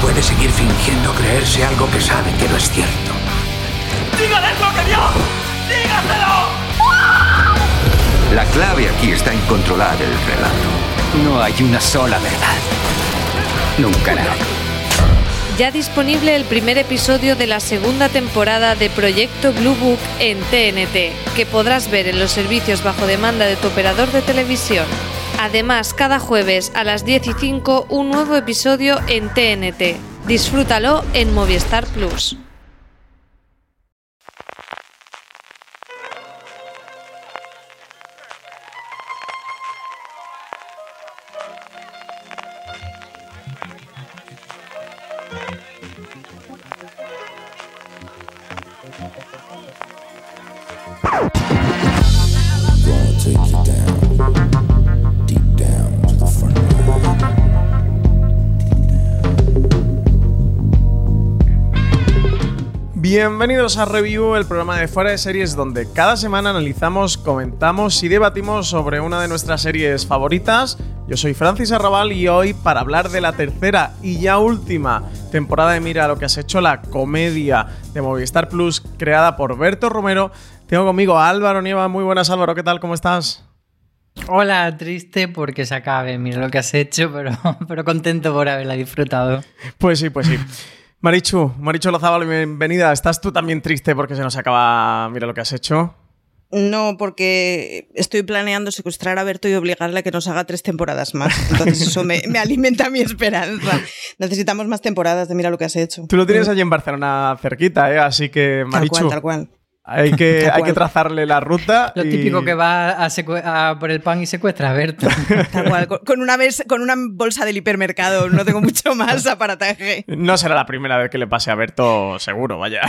puede seguir fingiendo creerse algo que sabe que no es cierto? ¡Dígales lo que vio! ¡Dígaselo! La clave aquí está en controlar el relato. No hay una sola verdad. Nunca la hay. Ya disponible el primer episodio de la segunda temporada de Proyecto Blue Book en TNT, que podrás ver en los servicios bajo demanda de tu operador de televisión. Además, cada jueves a las 10 y 5 un nuevo episodio en TNT. Disfrútalo en Movistar Plus. Bienvenidos a Review, el programa de fuera de series donde cada semana analizamos, comentamos y debatimos sobre una de nuestras series favoritas. Yo soy Francis Arrabal y hoy para hablar de la tercera y ya última temporada de Mira lo que has hecho, la comedia de Movistar Plus creada por Berto Romero, tengo conmigo a Álvaro Nieva. Muy buenas Álvaro, ¿qué tal? ¿Cómo estás? Hola, triste porque se acabe, mira lo que has hecho, pero, pero contento por haberla disfrutado. Pues sí, pues sí. Marichu, Marichu Lozábal, bienvenida. ¿Estás tú también triste porque se nos acaba Mira lo que has hecho? No, porque estoy planeando secuestrar a Berto y obligarle a que nos haga tres temporadas más. Entonces eso me, me alimenta mi esperanza. Necesitamos más temporadas de Mira lo que has hecho. Tú lo tienes allí en Barcelona cerquita, ¿eh? Así que, Tal Marichu, cual, tal cual. Hay que, hay que trazarle la ruta. Lo y- típico que va a, a por el pan y secuestra a Berto. Tal cual. Con- una, vez, con una bolsa del hipermercado. No tengo mucho más aparataje. No será la primera vez que le pase a Berto, seguro, vaya.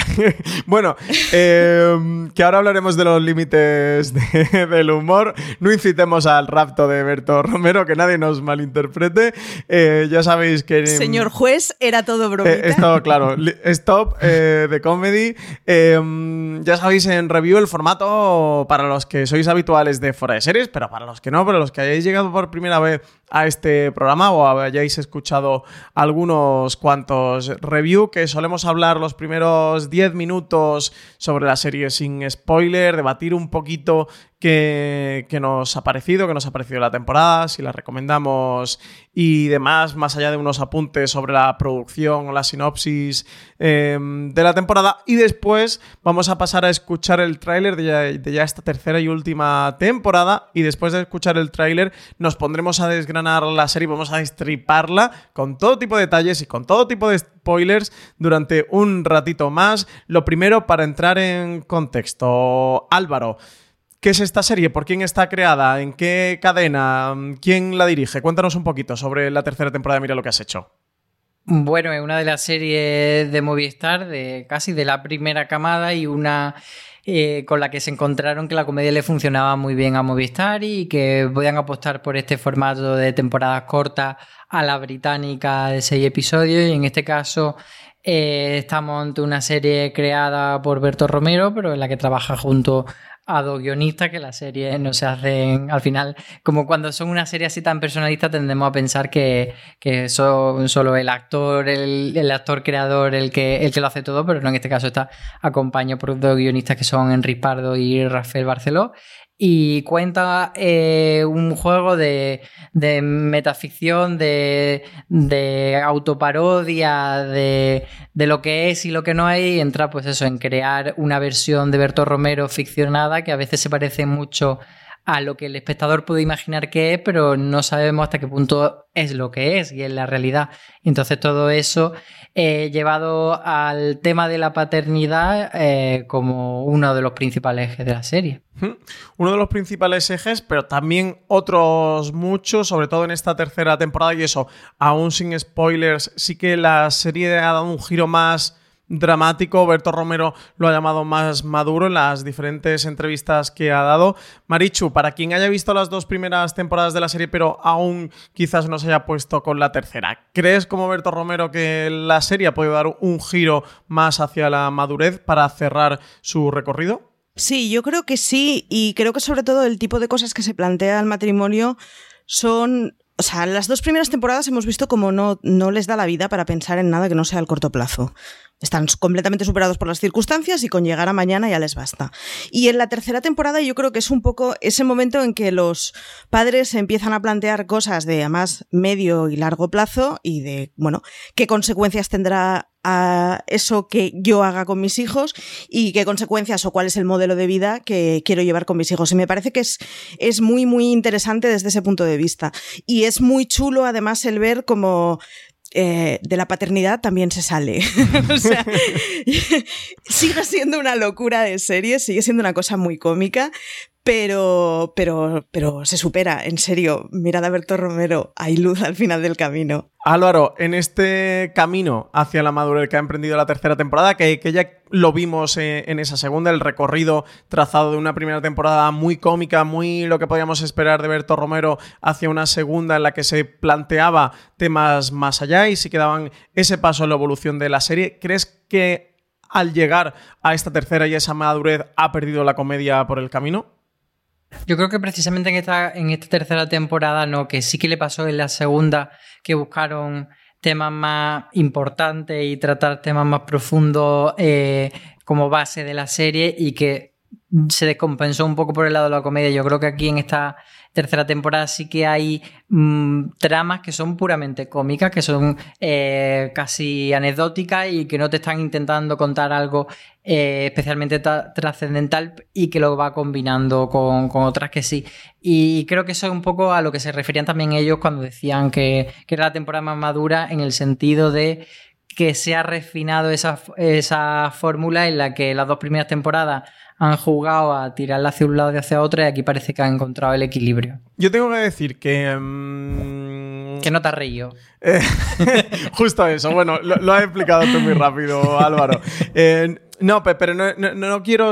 bueno, eh, que ahora hablaremos de los límites de- del humor. No incitemos al rapto de Berto Romero, que nadie nos malinterprete. Eh, ya sabéis que... Señor juez, era todo bromita. Eh, esto, claro, li- stop eh, de comedy. Eh, ya sabéis en review el formato para los que sois habituales de Fuera de Series, pero para los que no, para los que hayáis llegado por primera vez a este programa o hayáis escuchado algunos cuantos review, que solemos hablar los primeros 10 minutos sobre la serie sin spoiler, debatir un poquito qué, qué nos ha parecido, qué nos ha parecido la temporada, si la recomendamos y demás, más allá de unos apuntes sobre la producción o la sinopsis eh, de la temporada. Y después vamos a pasar a escuchar el tráiler de ya esta tercera y última temporada. Y después de escuchar el tráiler nos pondremos a desgranar la serie, vamos a destriparla con todo tipo de detalles y con todo tipo de spoilers durante un ratito más. Lo primero, para entrar en contexto, Álvaro. ¿Qué es esta serie? ¿Por quién está creada? ¿En qué cadena? ¿Quién la dirige? Cuéntanos un poquito sobre la tercera temporada Mira lo que has hecho. Bueno, es una de las series de Movistar, de casi de la primera camada y una eh, con la que se encontraron que la comedia le funcionaba muy bien a Movistar y que podían apostar por este formato de temporadas cortas a la británica de seis episodios. Y en este caso eh, estamos ante una serie creada por Berto Romero, pero en la que trabaja junto a dos guionistas, que las series no se hacen al final, como cuando son una serie así tan personalista, tendemos a pensar que, que son solo el actor, el, el actor creador, el que, el que lo hace todo, pero no en este caso está acompañado por dos guionistas que son Enrique Pardo y Rafael Barceló. Y cuenta eh, un juego de, de metaficción, de, de autoparodia, de, de lo que es y lo que no hay, y entra pues eso, en crear una versión de Berto Romero ficcionada que a veces se parece mucho a lo que el espectador puede imaginar que es, pero no sabemos hasta qué punto es lo que es y es la realidad. Entonces todo eso eh, llevado al tema de la paternidad eh, como uno de los principales ejes de la serie. Uno de los principales ejes, pero también otros muchos, sobre todo en esta tercera temporada y eso, aún sin spoilers, sí que la serie ha dado un giro más dramático. Berto Romero lo ha llamado más maduro en las diferentes entrevistas que ha dado. Marichu, para quien haya visto las dos primeras temporadas de la serie, pero aún quizás no se haya puesto con la tercera, ¿crees como Berto Romero que la serie ha podido dar un giro más hacia la madurez para cerrar su recorrido? Sí, yo creo que sí, y creo que sobre todo el tipo de cosas que se plantea el matrimonio son o sea, las dos primeras temporadas hemos visto como no, no les da la vida para pensar en nada que no sea el corto plazo. Están completamente superados por las circunstancias y con llegar a mañana ya les basta. Y en la tercera temporada yo creo que es un poco ese momento en que los padres empiezan a plantear cosas de a más medio y largo plazo y de, bueno, qué consecuencias tendrá a eso que yo haga con mis hijos y qué consecuencias o cuál es el modelo de vida que quiero llevar con mis hijos. Y me parece que es, es muy, muy interesante desde ese punto de vista. Y es muy chulo además el ver como eh, de la paternidad también se sale. o sea, sigue siendo una locura de serie, sigue siendo una cosa muy cómica, pero, pero, pero se supera, en serio. Mirad a Berto Romero, hay luz al final del camino. Álvaro, en este camino hacia la madurez que ha emprendido la tercera temporada, que, ya lo vimos eh, en esa segunda, el recorrido trazado de una primera temporada muy cómica, muy lo que podíamos esperar de Berto Romero hacia una segunda en la que se planteaba temas más allá y si quedaban ese paso en la evolución de la serie, ¿crees que al llegar a esta tercera y esa madurez ha perdido la comedia por el camino? Yo creo que precisamente en esta, en esta tercera temporada, no, que sí que le pasó en la segunda, que buscaron temas más importantes y tratar temas más profundos eh, como base de la serie y que se descompensó un poco por el lado de la comedia. Yo creo que aquí en esta tercera temporada sí que hay mm, tramas que son puramente cómicas, que son eh, casi anecdóticas y que no te están intentando contar algo eh, especialmente trascendental y que lo va combinando con, otras que sí. Y creo que eso es un poco a lo que se referían también ellos cuando decían que, que era la temporada más madura en el sentido de que se ha refinado esa, esa fórmula en la que las dos primeras temporadas han jugado a tirarla hacia un lado y hacia otro y aquí parece que han encontrado el equilibrio. Yo tengo que decir que... Mm, que no te has reído. Eh, justo eso. Bueno, lo, has explicado tú muy rápido, Álvaro. Eh, no, pero no, no quiero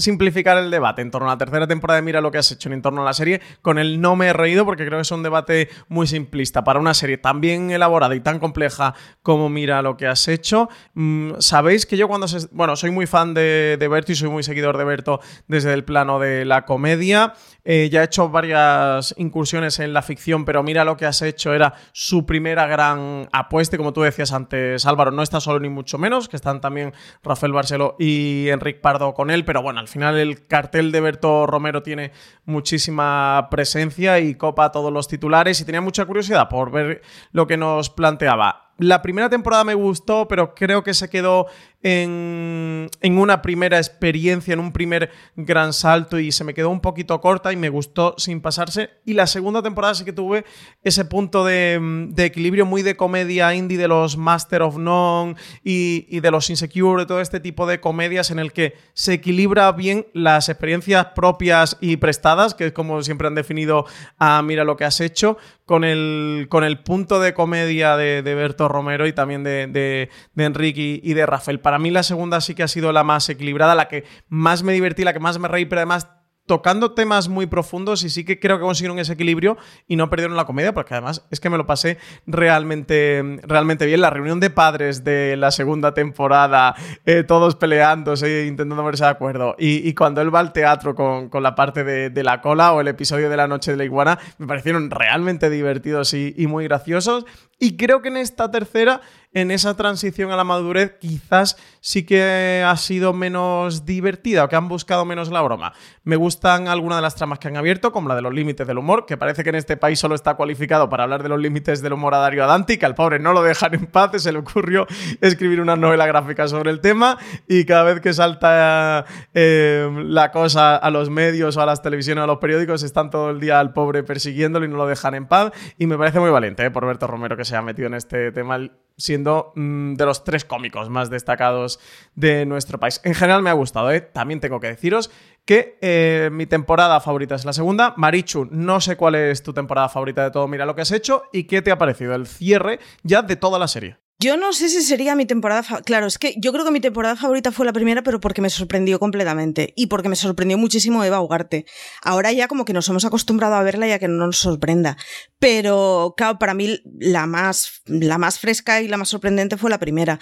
simplificar el debate en torno a la tercera temporada de Mira lo que has hecho en torno a la serie con el no me he reído porque creo que es un debate muy simplista para una serie tan bien elaborada y tan compleja como Mira lo que has hecho. Mm, sabéis que yo cuando se, bueno, soy muy fan de, de, Berto y soy muy seguidor de Berto desde el plano de la comedia. Eh, ya he hecho varias incursiones en la ficción, pero Mira lo que has hecho era su primera gran apuesta. como tú decías antes, Álvaro, no está solo ni mucho menos, que están también Rafael Barceló y Enric Pardo con él, pero bueno, al final el cartel de Berto Romero tiene muchísima presencia y copa todos los titulares y tenía mucha curiosidad por ver lo que nos planteaba. La primera temporada me gustó, pero creo que se quedó en, una primera experiencia, en un primer gran salto y se me quedó un poquito corta y me gustó sin pasarse. Y la segunda temporada sí que tuve ese punto de, equilibrio muy de comedia indie de los Master of None y, y, de los Insecure, de todo este tipo de comedias en el que se equilibra bien las experiencias propias y prestadas, que es como siempre han definido a Mira lo que has hecho, con el, con el punto de comedia de, de Berto Romero y también de, de, Enrique y, de Rafael. Para mí la segunda sí que ha sido la más equilibrada, la que más me divertí, la que más me reí, pero además tocando temas muy profundos y sí que creo que consiguieron ese equilibrio y no perdieron la comedia, porque además es que me lo pasé realmente, realmente bien. La reunión de padres de la segunda temporada, eh, todos peleándose, intentando verse de acuerdo, y, cuando él va al teatro con, la parte de, la cola o el episodio de la noche de la iguana, me parecieron realmente divertidos y, muy graciosos. Y creo que en esta tercera, en esa transición a la madurez, quizás sí que ha sido menos divertida o que han buscado menos la broma. Me gustan algunas de las tramas que han abierto, como la de los límites del humor, que parece que en este país solo está cualificado para hablar de los límites del humor a Dario Adanti, que al pobre no lo dejan en paz, se le ocurrió escribir una novela gráfica sobre el tema y cada vez que salta eh, la cosa a los medios o a las televisiones o a los periódicos están todo el día al pobre persiguiéndolo y no lo dejan en paz y me parece muy valiente eh, por Berto Romero que se ha metido en este tema siendo mm, de los tres cómicos más destacados de nuestro país. En general me ha gustado, ¿eh? también tengo que deciros que eh, mi temporada favorita es la segunda. Marichu, no sé cuál es tu temporada favorita de todo, mira lo que has hecho y qué te ha parecido el cierre ya de toda la serie. Yo no sé si sería mi temporada. Claro, es que yo creo que mi temporada favorita fue la primera, pero porque me sorprendió completamente. Y porque me sorprendió muchísimo Eva Ugarte. Ahora ya como que nos hemos acostumbrado a verla y a que no nos sorprenda. Pero, claro, para mí la más, la más fresca y la más sorprendente fue la primera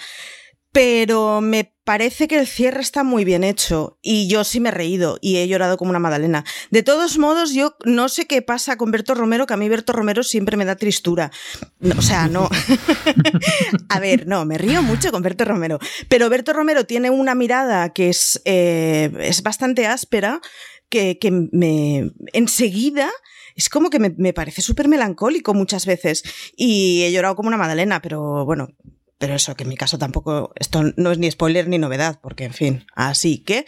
pero me parece que el cierre está muy bien hecho y yo sí me he reído y he llorado como una madalena. De todos modos, yo no sé qué pasa con Berto Romero, que a mí Berto Romero siempre me da tristura. o sea, no. a ver, no, me río mucho con Berto Romero, pero Berto Romero tiene una mirada que es, eh, es bastante áspera, que, que me enseguida es como que me, me parece súper melancólico muchas veces y he llorado como una madalena, pero bueno, pero eso, que en mi caso tampoco, esto no es ni spoiler ni novedad, porque en fin, así que...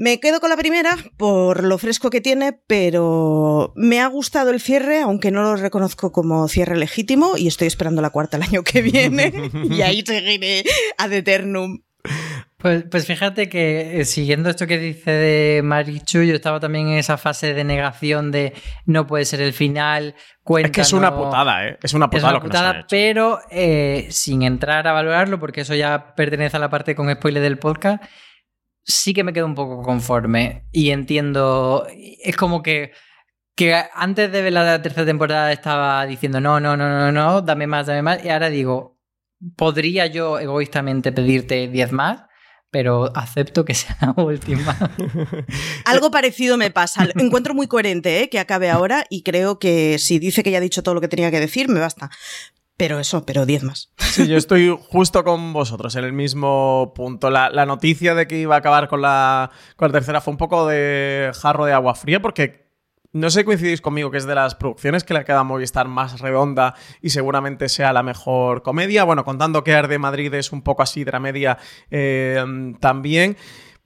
Me quedo con la primera por lo fresco que tiene, pero me ha gustado el cierre, aunque no lo reconozco como cierre legítimo, y estoy esperando la cuarta el año que viene, y ahí seguiré ad eternum. Pues, pues fíjate que eh, siguiendo esto que dice de Marichu, yo estaba también en esa fase de negación de no puede ser el final. es que es una putada, ¿eh? Es una putada, lo que putada pero eh, sin entrar a valorarlo, porque eso ya pertenece a la parte con spoiler del podcast, sí que me quedo un poco conforme y entiendo. Es como que que antes de ver la tercera temporada estaba diciendo no, no, no, no, no, dame más, dame más. Y ahora digo, ¿podría yo egoístamente pedirte 10 más? Pero acepto que sea la última. Algo parecido me pasa. Encuentro muy coherente ¿eh? que acabe ahora y creo que si dice que ya ha dicho todo lo que tenía que decir, me basta. Pero eso, pero 10 más. Sí, yo estoy justo con vosotros en el mismo punto. La, noticia de que iba a acabar con la, con la tercera fue un poco de jarro de agua fría porque no sé si coincidís conmigo que es de las producciones que le queda a Movistar más redonda y seguramente sea la mejor comedia. Bueno, contando que Arde Madrid es un poco así, dramedia eh, también.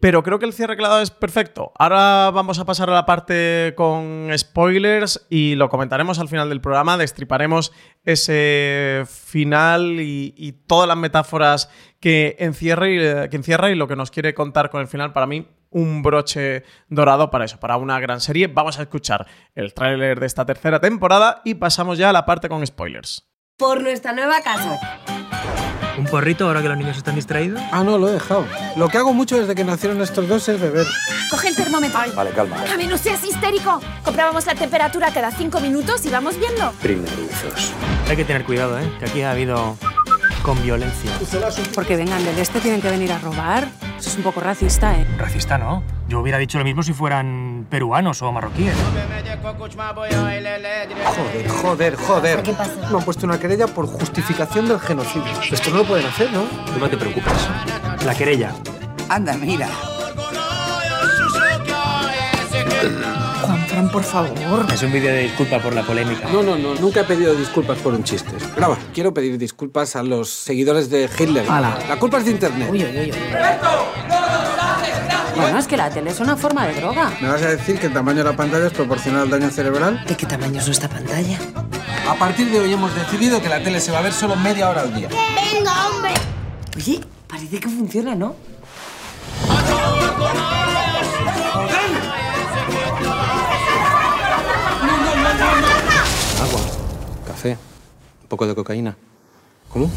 Pero creo que el cierre claro es perfecto. Ahora vamos a pasar a la parte con spoilers y lo comentaremos al final del programa. Destriparemos ese final y, todas las metáforas que que encierra y lo que nos quiere contar con el final. Para mí, un broche dorado para eso, para una gran serie. Vamos a escuchar el tráiler de esta tercera temporada y pasamos ya a la parte con spoilers. Por nuestra nueva casa. ¿Un porrito ahora que los niños están distraídos? Ah, no, lo he dejado. Lo que hago mucho desde que nacieron estos dos es beber. Coge el termómetro. Vale, calma. A no seas histérico. Comprábamos la temperatura cada cinco minutos y vamos viendo. Primerizos. Hay que tener cuidado, ¿eh? Que aquí ha habido con violencia. Porque vengan del este, tienen que venir a robar. Eso es un poco racista, ¿eh? Racista, ¿no? Yo hubiera dicho lo mismo si fueran peruanos o marroquíes. Joder, joder, joder. ¿Qué pasa? Me han puesto una querella por justificación del genocidio. Esto no lo pueden hacer, ¿no? Tú no te preocupes. La querella. Anda, mira. Fran, por favor. Es un vídeo de disculpa por la polémica. No, no, no. Nunca he pedido disculpas por un chiste. Graba. Quiero pedir disculpas a los seguidores de Hitler. La culpa es de Internet. Uy, uy, uy. Bueno, es que la tele es una forma de droga. ¿Me vas a decir que el tamaño de la pantalla es proporcional al daño cerebral? ¿De qué tamaño es nuestra pantalla? A partir de hoy hemos decidido que la tele se va a ver solo media hora al día. ¡Venga, hombre! Oye, parece que funciona, ¿no? Poco de cocaína. ¿Cómo?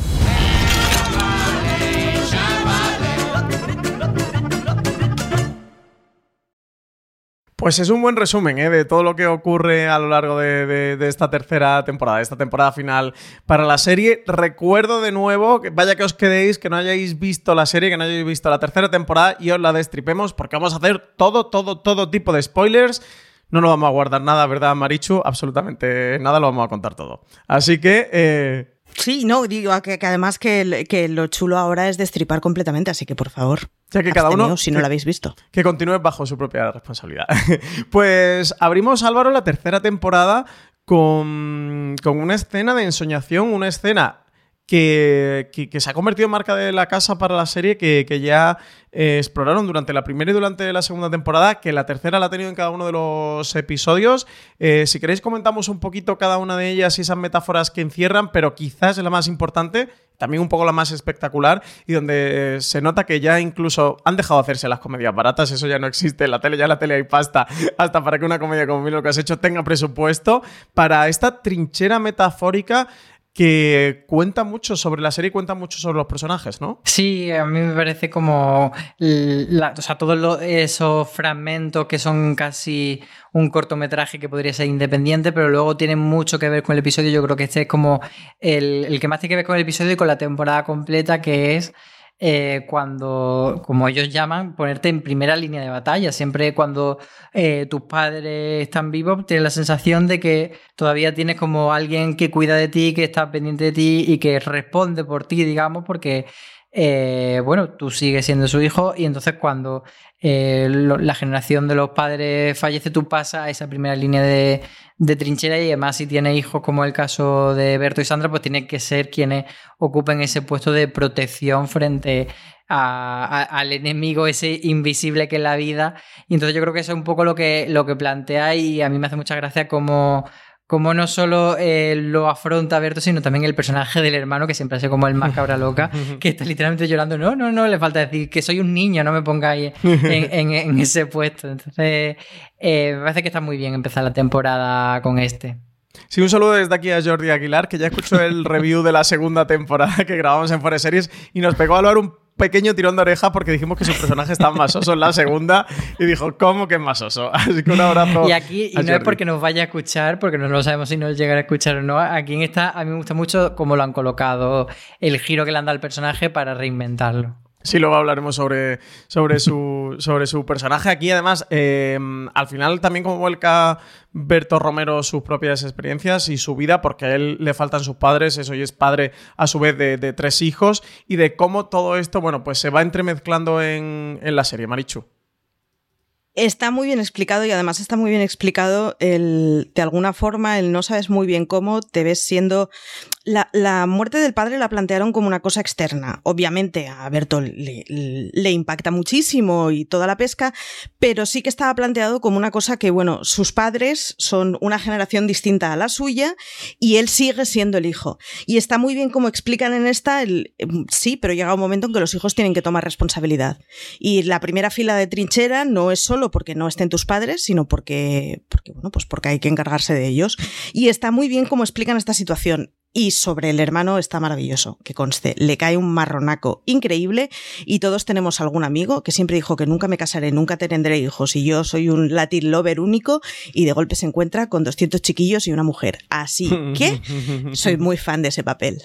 Pues es un buen resumen ¿eh? de todo lo que ocurre a lo largo de, esta tercera temporada, de esta temporada final para la serie. Recuerdo de nuevo, que vaya que os quedéis, que no hayáis visto la serie, que no hayáis visto la tercera temporada y os la destripemos porque vamos a hacer todo, todo, todo tipo de spoilers. No nos vamos a guardar nada, ¿verdad, Marichu? Absolutamente nada, lo vamos a contar todo. Así que... Eh, Sí, no, digo que, que además que, lo chulo ahora es destripar completamente, así que por favor. Ya que cada uno si no lo habéis visto. Que continúe bajo su propia responsabilidad. pues abrimos, Álvaro, la tercera temporada con, con una escena de ensoñación, una escena que, que- se ha convertido en marca de la casa para la serie, que, que ya eh, exploraron durante la primera y durante la segunda temporada, que la tercera la ha tenido en cada uno de los episodios. Eh, si queréis comentamos un poquito cada una de ellas y esas metáforas que encierran, pero quizás es la más importante, también un poco la más espectacular y donde eh, se nota que ya incluso han dejado de hacerse las comedias baratas, eso ya no existe en la tele, ya en la tele hay pasta, hasta para que una comedia como Mira lo que has hecho tenga presupuesto, para esta trinchera metafórica que cuenta mucho sobre la serie cuenta mucho sobre los personajes, ¿no? Sí, a mí me parece como o sea, todos esos fragmentos que son casi un cortometraje que podría ser independiente, pero luego tienen mucho que ver con el episodio. Yo creo que este es como el, el que más tiene que ver con el episodio y con la temporada completa, que es eh, cuando, como ellos llaman, ponerte en primera línea de batalla. Siempre cuando eh, tus padres están vivos, tienes la sensación de que todavía tienes como alguien que cuida de ti, que está pendiente de ti y que responde por ti, digamos, porque eh, bueno, tú sigues siendo su hijo y entonces cuando eh, la generación de los padres fallece, tú pasas a esa primera línea de, trinchera y además si tienes hijos como el caso de Berto y Sandra, pues tienen que ser quienes ocupen ese puesto de protección frente al enemigo ese invisible que es la vida. Y entonces yo creo que eso es un poco lo que, lo que plantea y a mí me hace mucha gracia como como no solo eh, lo afronta Berto, sino también el personaje del hermano, que siempre hace como el más cabra loca, que está literalmente llorando. No, no, no, le falta decir que soy un niño, no me pongáis en, en- en ese puesto. Entonces, eh, me parece que está muy bien empezar la temporada con este. Sí, un saludo desde aquí a Jordi Aguilar, que ya escuchó el review de la segunda temporada que grabamos en Forest Series y nos pegó a hablar un pequeño tirón de oreja porque dijimos que su personaje estaba más oso en la segunda y dijo, ¿cómo que es más oso? Así que un abrazo. Y aquí, y no es porque nos vaya a escuchar, porque no lo sabemos si nos llegará a escuchar o no. Aquí en esta, a mí me gusta mucho cómo lo han colocado, el giro que le han dado al personaje para reinventarlo. Sí, luego hablaremos sobre, sobre, su, sobre su personaje. Aquí, además, eh, al final también como vuelca Berto Romero sus propias experiencias y su vida, porque a él le faltan sus padres, eso y es padre a su vez de, tres hijos, y de cómo todo esto, bueno, pues se va entremezclando en, en la serie, Marichu. Está muy bien explicado y además está muy bien explicado el, de alguna forma, el no sabes muy bien cómo te ves siendo... La, muerte del padre la plantearon como una cosa externa. Obviamente a Berto le, le impacta muchísimo y toda la pesca, pero sí que estaba planteado como una cosa que, bueno, sus padres son una generación distinta a la suya y él sigue siendo el hijo. Y está muy bien como explican en esta, el, sí, pero llega un momento en que los hijos tienen que tomar responsabilidad. Y la primera fila de trinchera no es solo porque no estén tus padres, sino porque, porque, bueno, pues porque hay que encargarse de ellos. Y está muy bien cómo explican esta situación. Y sobre el hermano está maravilloso, que conste, le cae un marronaco increíble y todos tenemos algún amigo que siempre dijo que nunca me casaré, nunca tendré hijos y yo soy un Latin lover único y de golpe se encuentra con 200 chiquillos y una mujer. Así que soy muy fan de ese papel.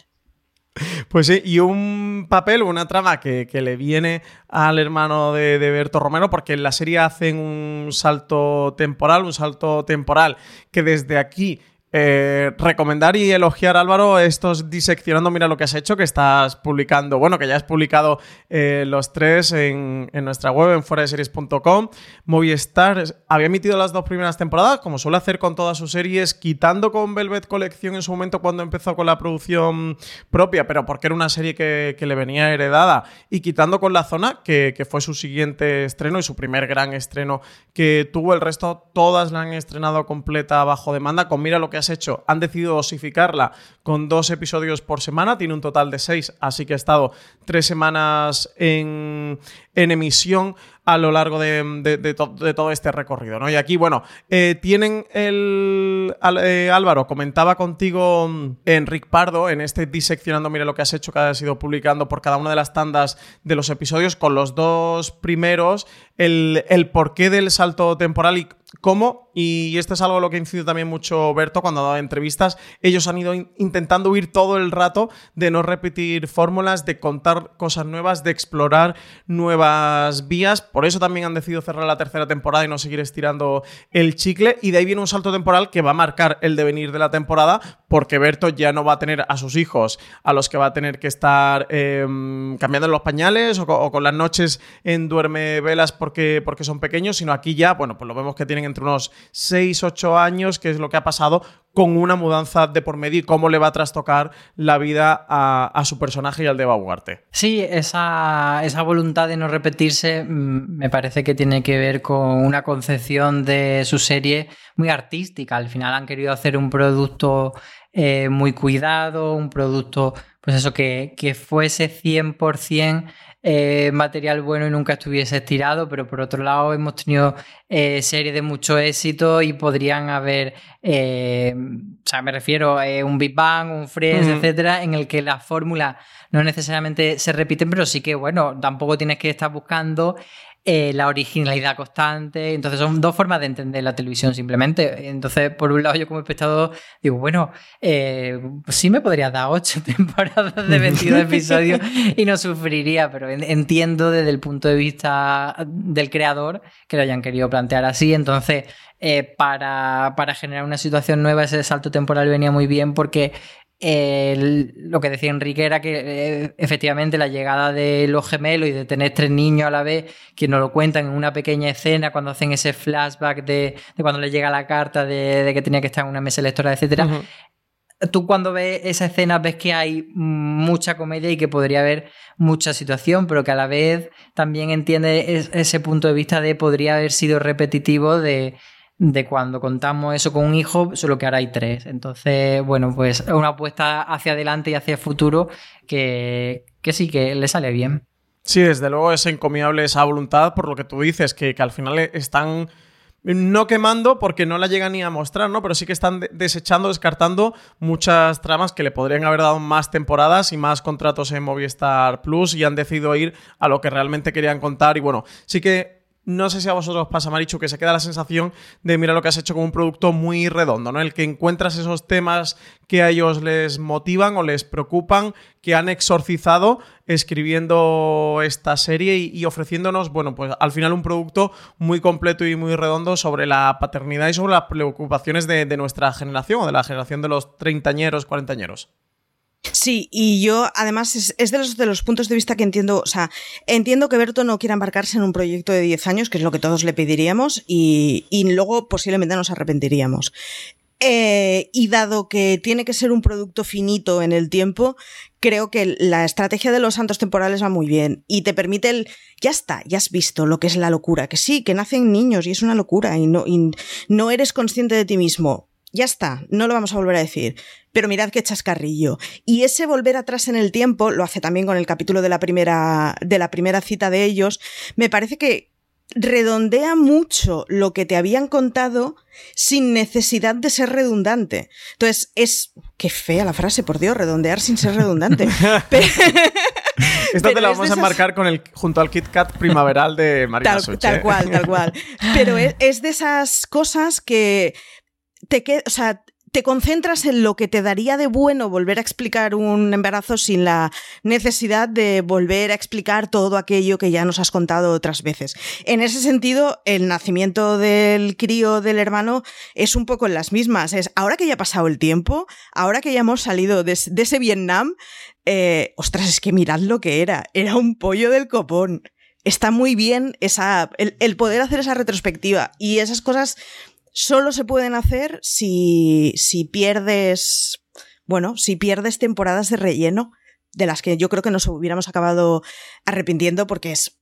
Pues sí, y un papel, una trama que, que le viene al hermano de, de Berto Romero, porque en la serie hacen un salto temporal, un salto temporal que desde aquí eh, recomendar y elogiar, Álvaro, estos diseccionando, mira lo que has hecho, que estás publicando, bueno, que ya has publicado eh, los tres en, nuestra web, en fueradeseries.com. Movistar había emitido las dos primeras temporadas, como suele hacer con todas sus series, quitando con Velvet Collection en su momento cuando empezó con la producción propia, pero porque era una serie que, que le venía heredada, y quitando con La Zona, que, que fue su siguiente estreno y su primer gran estreno que tuvo. El resto, todas la han estrenado completa bajo demanda. Con Mira lo que has hecho, han decidido dosificarla con dos episodios por semana, tiene un total de seis, así que ha estado tres semanas en, emisión a lo largo de, de- de to- de todo este recorrido, ¿no? Y aquí, bueno, eh, tienen el... Eh, Álvaro, comentaba contigo mm, Enric Pardo en este diseccionando, mira lo que has hecho, que has ido publicando por cada una de las tandas de los episodios, con los dos primeros, el, el porqué del salto temporal y cómo, y esto es algo en lo que incide también mucho Berto cuando ha dado entrevistas, ellos han ido in- intentando huir todo el rato de no repetir fórmulas, de contar cosas nuevas, de explorar nuevas vías. Por eso también han decidido cerrar la tercera temporada y no seguir estirando el chicle, y de ahí viene un salto temporal que va a marcar el devenir de la temporada, porque Berto ya no va a tener a sus hijos a los que va a tener que estar eh, cambiando los pañales o, con las noches en duerme velas porque, porque son pequeños, sino aquí ya, bueno, pues lo vemos que entre unos 6, 8 años, que es lo que ha pasado con una mudanza de por medio y cómo le va a trastocar la vida a, su personaje y al de Baguarte. Sí, esa, esa, voluntad de no repetirse mm, me parece que tiene que ver con una concepción de su serie muy artística. Al final han querido hacer un producto eh, muy cuidado, un producto, pues eso, que, que fuese 100% eh, material bueno y nunca estuviese estirado, pero por otro lado hemos tenido eh, series de mucho éxito y podrían haber, eh, o sea, me refiero a un Big Bang, un Friends, uh -huh. etcétera, en el que las fórmulas no necesariamente se repiten, pero sí que, bueno, tampoco tienes que estar buscando eh, la originalidad constante. Entonces son dos formas de entender la televisión simplemente. Entonces, por un lado, yo como espectador digo, bueno, eh, pues sí me podría dar ocho temporadas de 22 episodios y no sufriría, pero entiendo desde el punto de vista del creador que lo hayan querido plantear así. Entonces, eh, para, para generar una situación nueva, ese salto temporal venía muy bien porque eh, lo que decía Enrique era que eh, efectivamente la llegada de los gemelos y de tener tres niños a la vez, que nos lo cuentan en una pequeña escena cuando hacen ese flashback de, de cuando le llega la carta de, de, que tenía que estar en una mesa electoral, etcétera. Uh -huh. Tú cuando ves esa escena ves que hay mucha comedia y que podría haber mucha situación, pero que a la vez también entiende ese punto de vista de podría haber sido repetitivo de de cuando contamos eso con un hijo, solo que ahora hay tres. Entonces, bueno, pues una apuesta hacia adelante y hacia el futuro que, que sí, que le sale bien. Sí, desde luego es encomiable esa voluntad por lo que tú dices, que, que al final están no quemando porque no la llegan ni a mostrar, ¿no? Pero sí que están desechando, descartando muchas tramas que le podrían haber dado más temporadas y más contratos en Movistar Plus y han decidido ir a lo que realmente querían contar. Y bueno, sí que no sé si a vosotros os pasa, Marichu, que se queda la sensación de mira lo que has hecho como un producto muy redondo, ¿no? El que encuentras esos temas que a ellos les motivan o les preocupan, que han exorcizado escribiendo esta serie y, ofreciéndonos, bueno, pues al final un producto muy completo y muy redondo sobre la paternidad y sobre las preocupaciones de, de nuestra generación o de la generación de los treintañeros, cuarentañeros. Sí, y yo además es, de, los, de los puntos de vista que entiendo, o sea, entiendo que Berto no quiera embarcarse en un proyecto de 10 años, que es lo que todos le pediríamos, y, y luego posiblemente nos arrepentiríamos. Eh, y dado que tiene que ser un producto finito en el tiempo, creo que la estrategia de los santos temporales va muy bien y te permite el ya está, ya has visto lo que es la locura, que sí, que nacen niños y es una locura y no, y no eres consciente de ti mismo. Ya está, no lo vamos a volver a decir. Pero mirad qué chascarrillo. Y ese volver atrás en el tiempo, lo hace también con el capítulo de la primera, de la primera cita de ellos, me parece que redondea mucho lo que te habían contado sin necesidad de ser redundante. Entonces, es... Qué fea la frase, por Dios, redondear sin ser redundante. Pero... Esto te la vamos esas... a marcar con el, junto al Kit Kat primaveral de Marina tal, tal cual, tal cual. Pero es, es de esas cosas que te queda, o sea, te concentras en lo que te daría de bueno volver a explicar un embarazo sin la necesidad de volver a explicar todo aquello que ya nos has contado otras veces. En ese sentido, el nacimiento del crío del hermano es un poco en las mismas. Es ahora que ya ha pasado el tiempo, ahora que ya hemos salido de, ese Vietnam, eh, ostras, es que mirad lo que era. Era un pollo del copón. Está muy bien esa, el poder hacer esa retrospectiva y esas cosas solo se pueden hacer si, si pierdes, bueno, si pierdes temporadas de relleno, de las que yo creo que nos hubiéramos acabado arrepintiendo porque es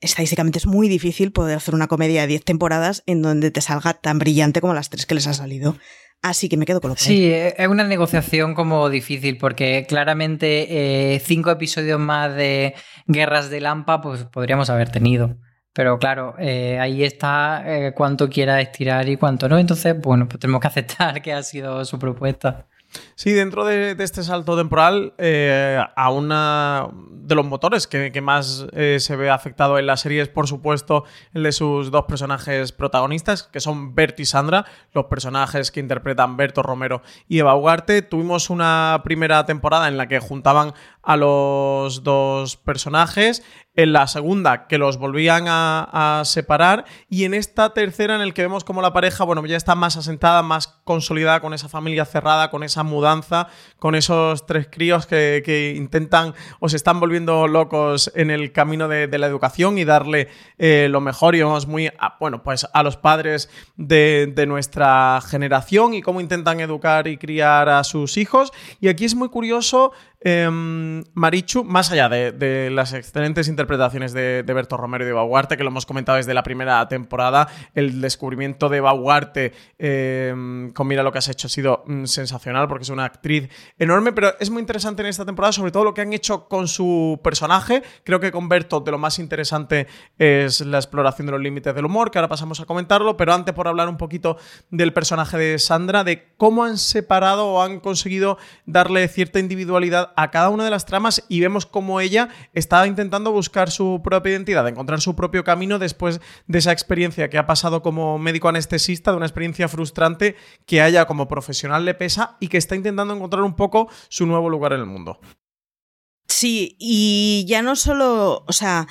estadísticamente es muy difícil poder hacer una comedia de 10 temporadas en donde te salga tan brillante como las tres que les ha salido. Así que me quedo con lo que Sí, es una negociación como difícil porque claramente eh, cinco episodios más de Guerras de Lampa pues podríamos haber tenido. Pero claro, eh, ahí está eh, cuánto quiera estirar y cuánto no. Entonces, bueno, pues tenemos que aceptar que ha sido su propuesta. Sí, dentro de, este salto temporal, eh, a una de los motores que, que más eh, se ve afectado en la serie es, por supuesto, el de sus dos personajes protagonistas, que son Bert y Sandra, los personajes que interpretan Berto Romero y Eva Ugarte. Tuvimos una primera temporada en la que juntaban a los dos personajes en la segunda que los volvían a, separar y en esta tercera en el que vemos como la pareja, bueno, ya está más asentada, más consolidada con esa familia cerrada, con esa mudanza, con esos tres críos que, intentan o se están volviendo locos en el camino de, la educación y darle eh, lo mejor. Y vemos muy, a, bueno, pues a los padres de nuestra generación y cómo intentan educar y criar a sus hijos. Y aquí es muy curioso eh, Marichu, más allá de, las excelentes interpretaciones de, de Berto Romero y de Baguarte, que lo hemos comentado desde la primera temporada, el descubrimiento de Baguarte eh, con Mira lo que has hecho ha sido mm, sensacional porque es una actriz enorme, pero es muy interesante en esta temporada, sobre todo lo que han hecho con su personaje. Creo que con Berto de lo más interesante es la exploración de los límites del humor, que ahora pasamos a comentarlo, pero antes por hablar un poquito del personaje de Sandra, de cómo han separado o han conseguido darle cierta individualidad a cada una de las tramas y vemos cómo ella está intentando buscar su propia identidad, encontrar su propio camino después de esa experiencia que ha pasado como médico anestesista, de una experiencia frustrante que a ella como profesional le pesa y que está intentando encontrar un poco su nuevo lugar en el mundo. Sí, y ya no solo, o sea,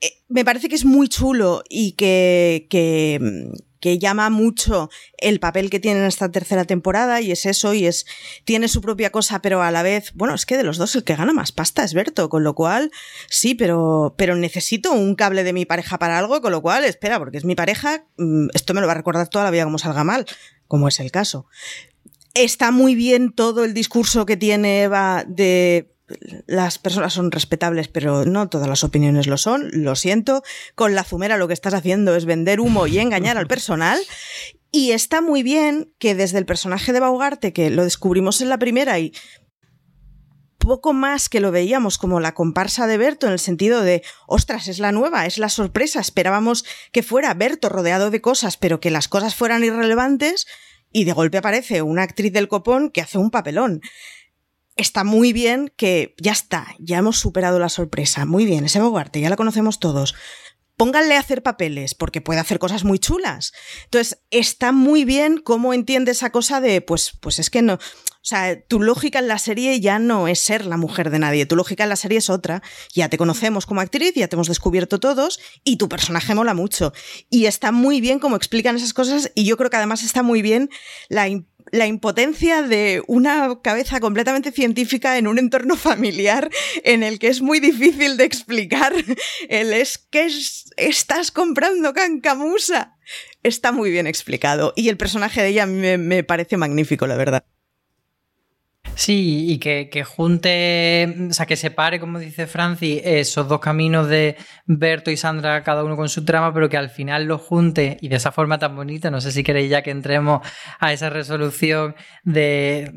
eh, me parece que es muy chulo y que, que, que llama mucho el papel que tiene en esta tercera temporada y es eso y es tiene su propia cosa pero a la vez bueno es que de los dos el que gana más pasta es Berto con lo cual sí pero pero necesito un cable de mi pareja para algo con lo cual espera porque es mi pareja mm, esto me lo va a recordar toda la vida como salga mal como es el caso. Está muy bien todo el discurso que tiene Eva de las personas son respetables, pero no todas las opiniones lo son, lo siento. Con la Zumera lo que estás haciendo es vender humo y engañar al personal. Y está muy bien que desde el personaje de Baugarte, que lo descubrimos en la primera y poco más que lo veíamos como la comparsa de Berto en el sentido de, ostras, es la nueva, es la sorpresa, esperábamos que fuera Berto rodeado de cosas, pero que las cosas fueran irrelevantes, y de golpe aparece una actriz del copón que hace un papelón está muy bien que ya está, ya hemos superado la sorpresa. Muy bien, ese Bogarte, ya la conocemos todos. Pónganle a hacer papeles, porque puede hacer cosas muy chulas. Entonces, está muy bien cómo entiende esa cosa de, pues, pues es que no. O sea, tu lógica en la serie ya no es ser la mujer de nadie, tu lógica en la serie es otra. Ya te conocemos como actriz, ya te hemos descubierto todos y tu personaje mola mucho. Y está muy bien cómo explican esas cosas y yo creo que además está muy bien la la impotencia de una cabeza completamente científica en un entorno familiar en el que es muy difícil de explicar el es que es, estás comprando cancamusa. Está muy bien explicado y el personaje de ella me parece magnífico, la verdad. Sí, y que, que, junte, o sea, que separe, como dice Franci, esos dos caminos de Berto y Sandra, cada uno con su trama, pero que al final los junte y de esa forma tan bonita. No sé si queréis ya que entremos a esa resolución de.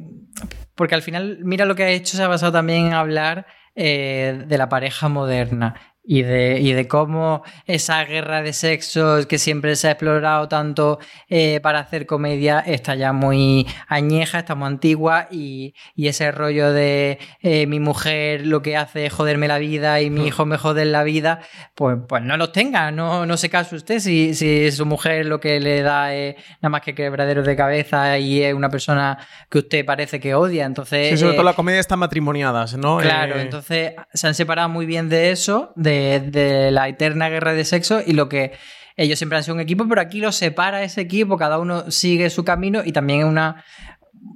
Porque al final, mira lo que ha hecho, se ha basado también en hablar eh, de la pareja moderna y de, y de cómo esa guerra de sexos que siempre se ha explorado tanto eh, para hacer comedia está ya muy añeja, está muy antigua y, y ese rollo de eh, mi mujer lo que hace es joderme la vida y mi hijo me jode la vida, pues, pues no los tenga, no, no se case usted si, si su mujer lo que le da es nada más que quebraderos de cabeza y es una persona que usted parece que odia, entonces... Sí, sobre todo la comedia está matrimoniadas, ¿no? Claro, Eh, entonces se han separado muy bien de eso, de de, la eterna guerra de sexo y lo que ellos siempre han sido un equipo, pero aquí los separa ese equipo, cada uno sigue su camino y también una,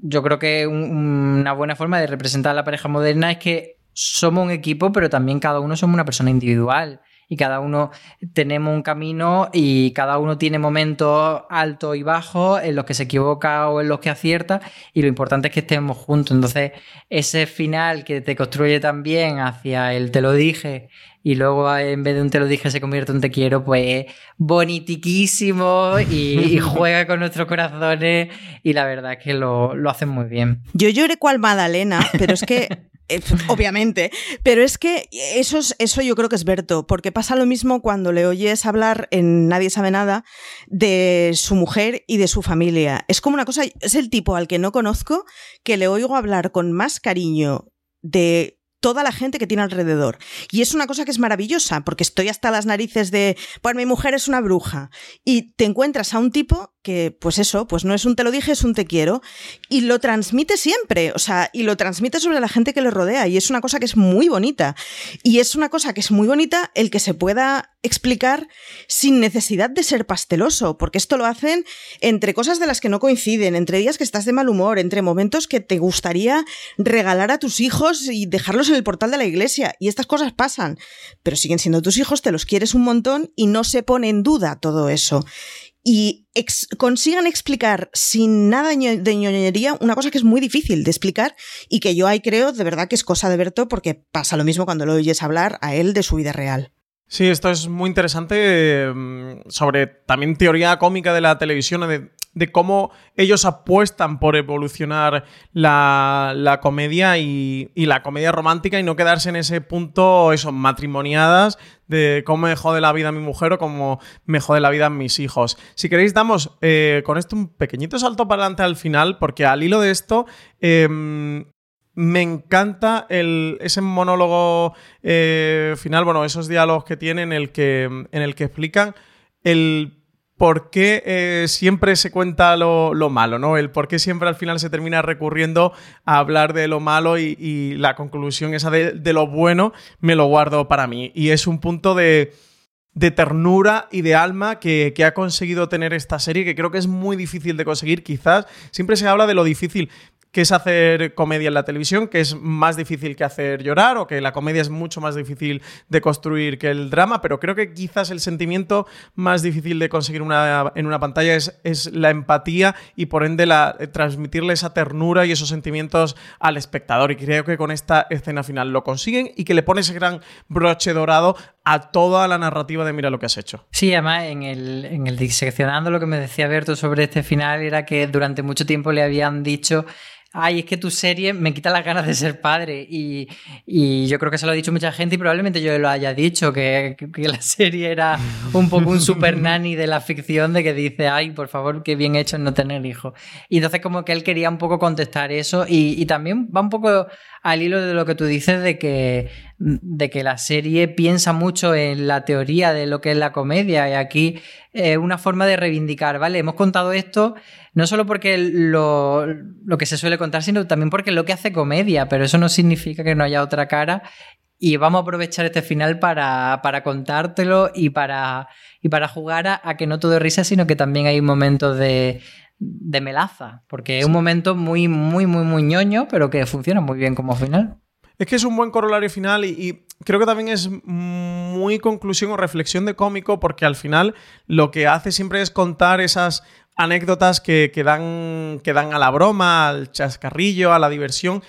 yo creo que un, una buena forma de representar a la pareja moderna es que somos un equipo, pero también cada uno somos una persona individual y cada uno tenemos un camino y cada uno tiene momentos altos y bajos en los que se equivoca o en los que acierta y lo importante es que estemos juntos. Entonces, ese final que te construye también hacia el te lo dije y luego en vez de un te lo dije se convierte en te quiero, pues bonitiquísimo y, y juega con nuestros corazones y la verdad es que lo, lo hacen muy bien. Yo lloré cual Madalena, pero es que eh, obviamente, pero es que eso, es, eso yo creo que es Berto, porque pasa lo mismo cuando le oyes hablar en Nadie sabe nada de su mujer y de su familia. Es como una cosa, es el tipo al que no conozco que le oigo hablar con más cariño de toda la gente que tiene alrededor. Y es una cosa que es maravillosa, porque estoy hasta las narices de, pues mi mujer es una bruja. Y te encuentras a un tipo que, pues eso, pues no es un te lo dije, es un te quiero. Y lo transmite siempre, o sea, y lo transmite sobre la gente que le rodea. Y es una cosa que es muy bonita. Y es una cosa que es muy bonita el que se pueda explicar sin necesidad de ser pasteloso, porque esto lo hacen entre cosas de las que no coinciden, entre días que estás de mal humor, entre momentos que te gustaría regalar a tus hijos y dejarlos en el portal de la iglesia. Y estas cosas pasan, pero siguen siendo tus hijos, te los quieres un montón y no se pone en duda todo eso y consigan explicar sin nada de ñoñería una cosa que es muy difícil de explicar y que yo ahí creo de verdad que es cosa de Berto porque pasa lo mismo cuando lo oyes hablar a él de su vida real. Sí, esto es muy interesante mm, sobre también teoría cómica de la televisión, de de cómo ellos apuestan por evolucionar la, comedia y, la comedia romántica y no quedarse en ese punto, eso, matrimoniadas de cómo me jode la vida mi mujer o cómo me jode la vida mis hijos. Si queréis, damos eh, con esto un pequeñito salto para adelante al final, porque al hilo de esto... Em, me encanta ese monólogo eh, final, bueno, esos diálogos que tienen en el que, el explican el por qué eh, siempre se cuenta lo, malo, ¿no? El por qué siempre al final se termina recurriendo a hablar de lo malo y, la conclusión esa de, lo bueno me lo guardo para mí. Y es un punto de, ternura y de alma que, ha conseguido tener esta serie, que creo que es muy difícil de conseguir, quizás. Siempre se habla de lo difícil que es hacer comedia en la televisión, que es más difícil que hacer llorar o que la comedia es mucho más difícil de construir que el drama, pero creo que quizás el sentimiento más difícil de conseguir una, en una pantalla es, es, la empatía y por ende la, eh, transmitirle esa ternura y esos sentimientos al espectador. Y creo que con esta escena final lo consiguen y que le pone ese gran broche dorado a toda la narrativa de mira lo que has hecho. Sí, además en el, en el diseccionando lo que me decía Berto sobre este final era que durante mucho tiempo le habían dicho ay, es que tu serie me quita las ganas de ser padre. Y, yo creo que se lo ha dicho mucha gente y probablemente yo lo haya dicho, que, la serie era un poco un super nanny de la ficción de que dice, ay, por favor, qué bien hecho no tener hijos. Y entonces como que él quería un poco contestar eso y, y también va un poco al hilo de lo que tú dices de que, de que la serie piensa mucho en la teoría de lo que es la comedia y aquí es una forma de reivindicar, ¿vale? Hemos contado esto no solo porque lo, lo que se suele contar, sino también porque es lo que hace comedia, pero eso no significa que no haya otra cara y vamos a aprovechar este final para, para contártelo y para, y para jugar a, que no todo es risa, sino que también hay momentos de, de melaza, porque es un momento muy, muy, muy, muy ñoño, pero que funciona muy bien como final. Es que es un buen corolario final y, creo que también es muy conclusión o reflexión de cómico porque al final lo que hace siempre es contar esas anécdotas que, que, dan, que dan a la broma, al chascarrillo, a la diversión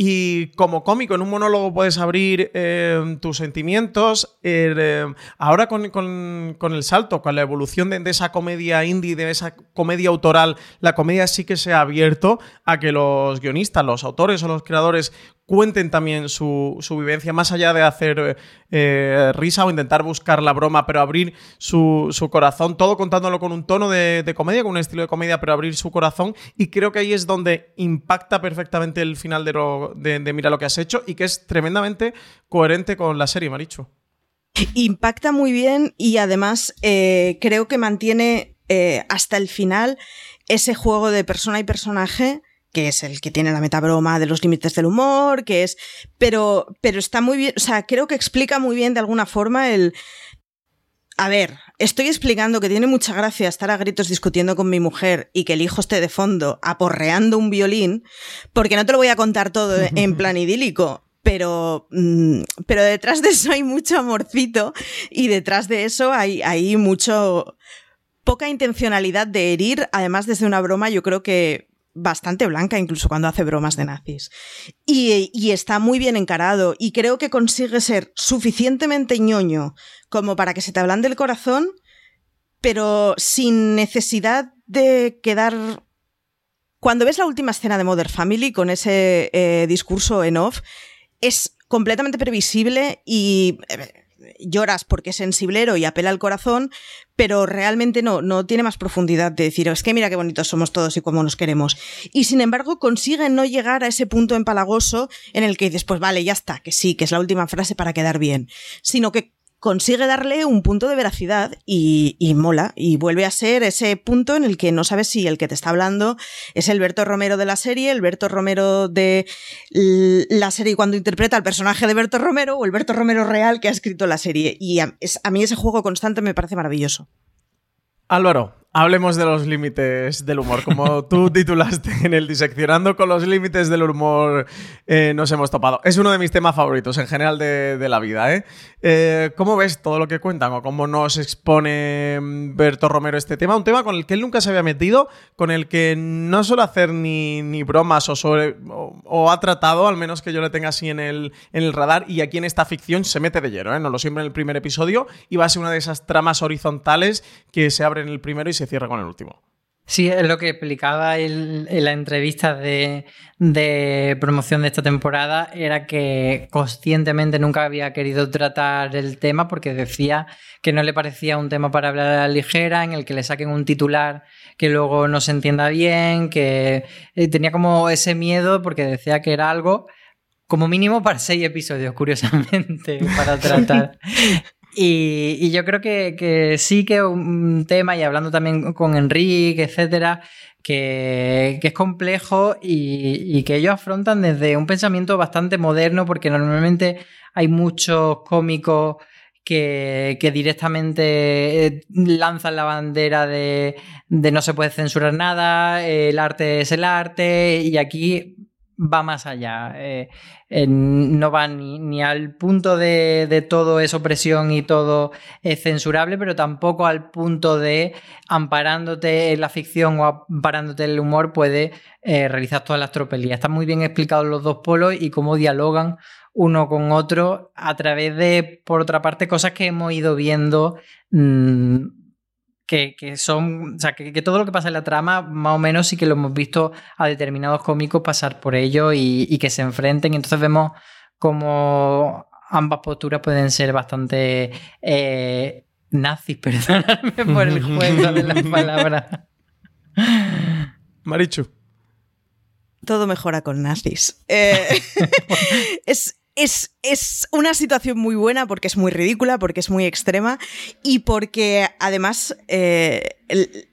y como cómico, en un monólogo puedes abrir eh, tus sentimientos. Eh, ahora con, el salto, con la evolución de, esa comedia indie, de esa comedia autoral, la comedia sí que se ha abierto a que los guionistas, los autores o los creadores cuenten también su, vivencia, más allá de hacer eh, risa o intentar buscar la broma, pero abrir su, corazón, todo contándolo con un tono de, comedia, con un estilo de comedia, pero abrir su corazón. Y creo que ahí es donde impacta perfectamente el final de, de, Mira lo que has hecho y que es tremendamente coherente con la serie, Maricho. Impacta muy bien y además eh, creo que mantiene eh, hasta el final ese juego de persona y personaje que es el que tiene la metabroma de los límites del humor, que es. Pero, pero está muy bien. O sea, creo que explica muy bien de alguna forma el. A ver, estoy explicando que tiene mucha gracia estar a gritos discutiendo con mi mujer y que el hijo esté de fondo aporreando un violín, porque no te lo voy a contar todo en plan idílico. Pero, mm, pero detrás de eso hay mucho amorcito y detrás de eso hay, hay mucho poca intencionalidad de herir, además desde una broma yo creo que bastante blanca, incluso cuando hace bromas de nazis. Y, está muy bien encarado y creo que consigue ser suficientemente ñoño como para que se te ablande el corazón, pero sin necesidad de quedar... Cuando ves la última escena de Mother Family con ese eh, discurso en off, es completamente previsible y... Eh, lloras porque es sensiblero y apela al corazón, pero realmente no, no tiene más profundidad de decir, es que mira qué bonitos somos todos y cómo nos queremos. Y sin embargo consigue no llegar a ese punto empalagoso en el que dices, pues vale, ya está, que sí, que es la última frase para quedar bien, sino que consigue darle un punto de veracidad y, mola y vuelve a ser ese punto en el que no sabes si el que te está hablando es el Berto Romero de la serie, el Berto Romero de la serie cuando interpreta al personaje de Berto Romero o el Berto Romero real que ha escrito la serie. Y a mí ese juego constante me parece maravilloso. Álvaro, hablemos de los límites del humor. Como tú titulaste en el Diseccionando con los límites del humor eh, nos hemos topado. Es uno de mis temas favoritos en general de, de la vida. ¿eh? ¿eh? ¿Cómo ves todo lo que cuentan o cómo nos expone mm, Berto Romero este tema? Un tema con el que él nunca se había metido, con el que no suele hacer ni, ni bromas o, sobre, o, o, ha tratado, al menos que yo le tenga así en el, en el radar, y aquí en esta ficción se mete de lleno. ¿eh? Nos lo siempre en el primer episodio y va a ser una de esas tramas horizontales que se abren en el primero y se cierra con el último. Sí, es lo que explicaba en la entrevista de, de, promoción de esta temporada, era que conscientemente nunca había querido tratar el tema porque decía que no le parecía un tema para hablar a la ligera, en el que le saquen un titular que luego no se entienda bien, que eh, tenía como ese miedo porque decía que era algo como mínimo para seis episodios, curiosamente, para tratar. Y, yo creo que, sí que un tema, y hablando también con Enrique, etcétera, que, es complejo y, que ellos afrontan desde un pensamiento bastante moderno, porque normalmente hay muchos cómicos que, que directamente eh, lanzan la bandera de, de no se puede censurar nada, el arte es el arte, y aquí va más allá. Eh, eh, no va ni, al punto de, de, todo es opresión y todo es censurable, pero tampoco al punto de amparándote en la ficción o amparándote en el humor puede eh, realizar todas las tropelías. Están muy bien explicados los dos polos y cómo dialogan uno con otro a través de, por otra parte, cosas que hemos ido viendo. Mmm, que, que, son, o sea, que, que, todo lo que pasa en la trama, más o menos sí que lo hemos visto a determinados cómicos pasar por ello y, y que se enfrenten. Entonces vemos como ambas posturas pueden ser bastante eh, nazis, perdonadme por el juego de las palabras. Marichu. Todo mejora con nazis. Eh, es, es, es, una situación muy buena porque es muy ridícula, porque es muy extrema y porque además eh, el,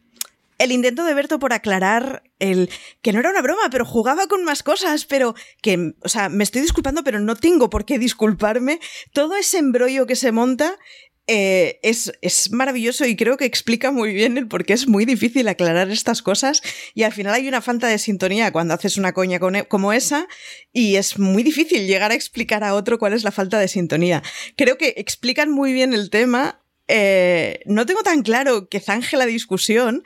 el, intento de Berto por aclarar el que no era una broma, pero jugaba con más cosas, pero que, o sea, me estoy disculpando, pero no tengo por qué disculparme. Todo ese embrollo que se monta eh, es, es, maravilloso y creo que explica muy bien el por qué es muy difícil aclarar estas cosas y al final hay una falta de sintonía cuando haces una coña e, como esa y es muy difícil llegar a explicar a otro cuál es la falta de sintonía. Creo que explican muy bien el tema. Eh, no tengo tan claro que zanje la discusión,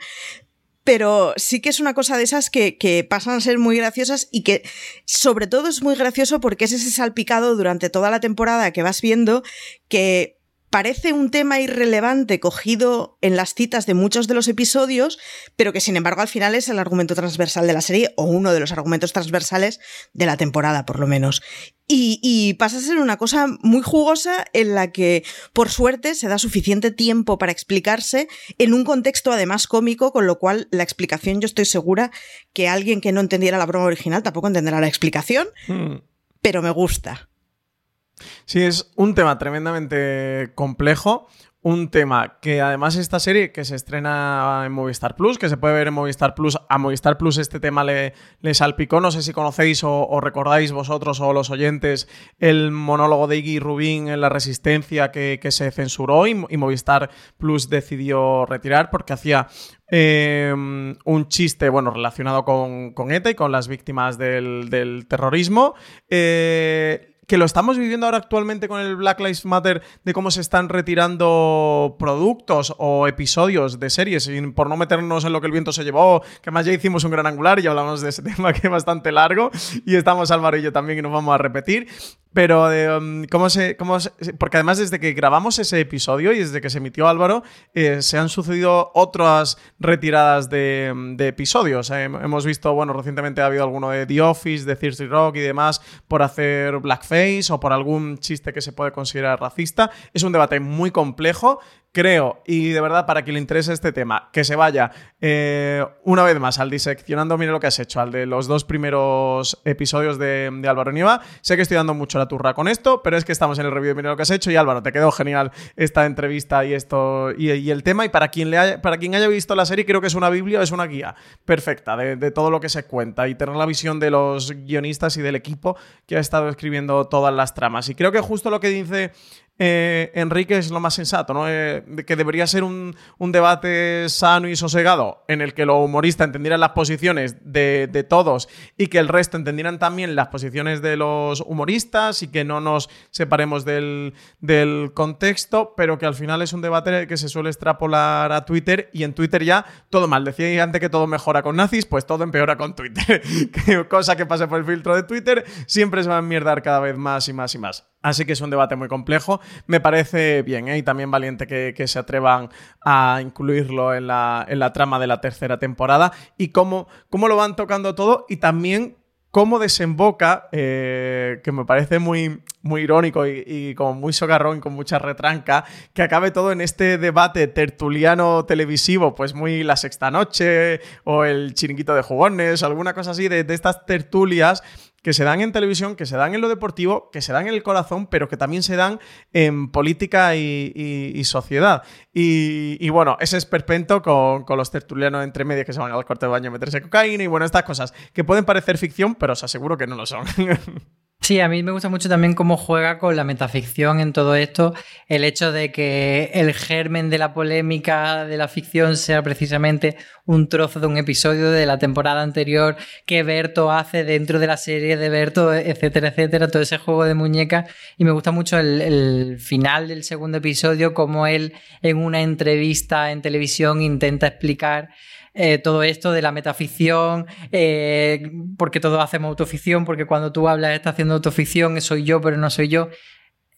pero sí que es una cosa de esas que, que, pasan a ser muy graciosas y que sobre todo es muy gracioso porque es ese salpicado durante toda la temporada que vas viendo que parece un tema irrelevante cogido en las citas de muchos de los episodios, pero que sin embargo al final es el argumento transversal de la serie o uno de los argumentos transversales de la temporada, por lo menos. Y, y, pasa a ser una cosa muy jugosa en la que, por suerte, se da suficiente tiempo para explicarse en un contexto además cómico, con lo cual la explicación yo estoy segura que alguien que no entendiera la broma original tampoco entenderá la explicación, hmm. pero me gusta. Sí, es un tema tremendamente complejo. Un tema que además esta serie que se estrena en Movistar Plus, que se puede ver en Movistar Plus, a Movistar Plus este tema le, salpicó. No sé si conocéis o, recordáis vosotros o los oyentes el monólogo de Iggy Rubín en La Resistencia que, se censuró y, Movistar Plus decidió retirar porque hacía eh, un chiste, bueno, relacionado con, ETA y con las víctimas del, del terrorismo. Eh, que lo estamos viviendo ahora actualmente con el Black Lives Matter, de cómo se están retirando productos o episodios de series, por no meternos en lo que el viento se llevó, que más ya hicimos un gran angular y hablamos de ese tema que es bastante largo, y estamos Álvaro y yo también y nos vamos a repetir. Pero de um, cómo, se, cómo se, Porque además, desde que grabamos ese episodio y desde que se emitió Álvaro, eh, se han sucedido otras retiradas de, de episodios. Eh, hemos visto, bueno, recientemente ha habido alguno de The Office, de Thirsty Rock y demás, por hacer blackface o por algún chiste que se puede considerar racista. Es un debate muy complejo creo, y de verdad para quien le interese este tema, que se vaya eh, una vez más al diseccionando, mire lo que has hecho, al de los dos primeros episodios de, Álvaro Nieva. Sé que estoy dando mucho la turra con esto, pero es que estamos en el review de Mire lo que has hecho y Álvaro, te quedó genial esta entrevista y esto y, el tema. Y para quien, le haya, para quien haya visto la serie, creo que es una biblia, es una guía perfecta de todo lo que se cuenta y tener la visión de los guionistas y del equipo que ha estado escribiendo todas las tramas. Y creo que justo lo que dice eh, Enrique es lo más sensato, ¿no? Eh, que debería ser un, debate sano y sosegado en el que los humoristas entendieran las posiciones de, todos y que el resto entendieran también las posiciones de los humoristas y que no nos separemos del, contexto, pero que al final es un debate que se suele extrapolar a Twitter y en Twitter ya todo mal. Decía antes que todo mejora con nazis, pues todo empeora con Twitter. Cosa que pasa por el filtro de Twitter siempre se va a enmierdar cada vez más y más y más. Así que es un debate muy complejo. Me parece bien ¿eh? y también valiente que, se atrevan a incluirlo en la, en la, trama de la tercera temporada y cómo, cómo lo van tocando todo y también cómo desemboca, eh, que me parece muy, muy irónico y, y, como muy socarrón, con mucha retranca, que acabe todo en este debate tertuliano televisivo, pues muy la sexta noche o el chiringuito de jugones, alguna cosa así, de, de estas tertulias que se dan en televisión, que se dan en lo deportivo, que se dan en el corazón, pero que también se dan en política y, y, sociedad. Y, y, bueno, ese esperpento con, con, los tertulianos entre medias que se van al corte de baño a meterse cocaína y bueno, estas cosas que pueden parecer ficción, pero os aseguro que no lo son. Sí, a mí me gusta mucho también cómo juega con la metaficción en todo esto, el hecho de que el germen de la polémica de la ficción sea precisamente un trozo de un episodio de la temporada anterior que Berto hace dentro de la serie de Berto, etcétera, etcétera, todo ese juego de muñecas. Y me gusta mucho el, final del segundo episodio, como él en una entrevista en televisión intenta explicar eh, todo esto de la metaficción, eh, porque todos hacemos autoficción, porque cuando tú hablas estás haciendo autoficción, soy yo, pero no soy yo.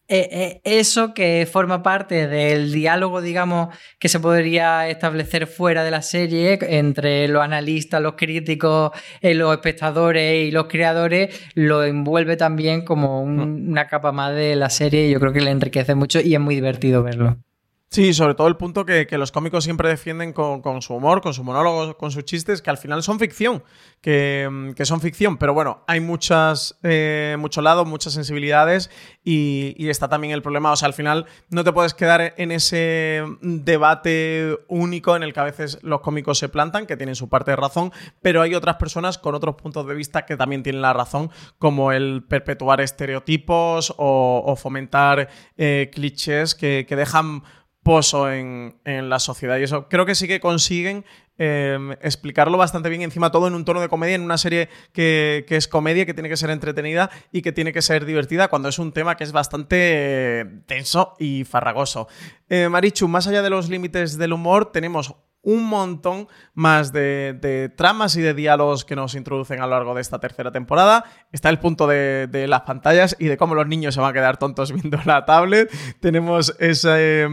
Eh, eso que forma parte del diálogo, digamos, que se podría establecer fuera de la serie entre los analistas, los críticos, los espectadores y los creadores, lo envuelve también como un, una capa más de la serie y yo creo que le enriquece mucho y es muy divertido verlo. Sí, sobre todo el punto que, que los cómicos siempre defienden con, su humor, con su monólogo, con sus chistes, que al final son ficción, que, que son ficción, pero bueno, hay muchas, eh, mucho lado, muchas sensibilidades y, está también el problema, o sea, al final no te puedes quedar en ese debate único en el que a veces los cómicos se plantan, que tienen su parte de razón, pero hay otras personas con otros puntos de vista que también tienen la razón, como el perpetuar estereotipos o, fomentar eh, clichés que dejan pozo en, en, la sociedad. Y eso creo que sí que consiguen eh, explicarlo bastante bien, encima todo en un tono de comedia, en una serie que, que, es comedia, que tiene que ser entretenida y que tiene que ser divertida, cuando es un tema que es bastante tenso y farragoso. Eh, Marichu, más allá de los límites del humor, tenemos un montón más de, tramas y de diálogos que nos introducen a lo largo de esta tercera temporada. Está el punto de, las pantallas y de cómo los niños se van a quedar tontos viendo la tablet. Tenemos ese,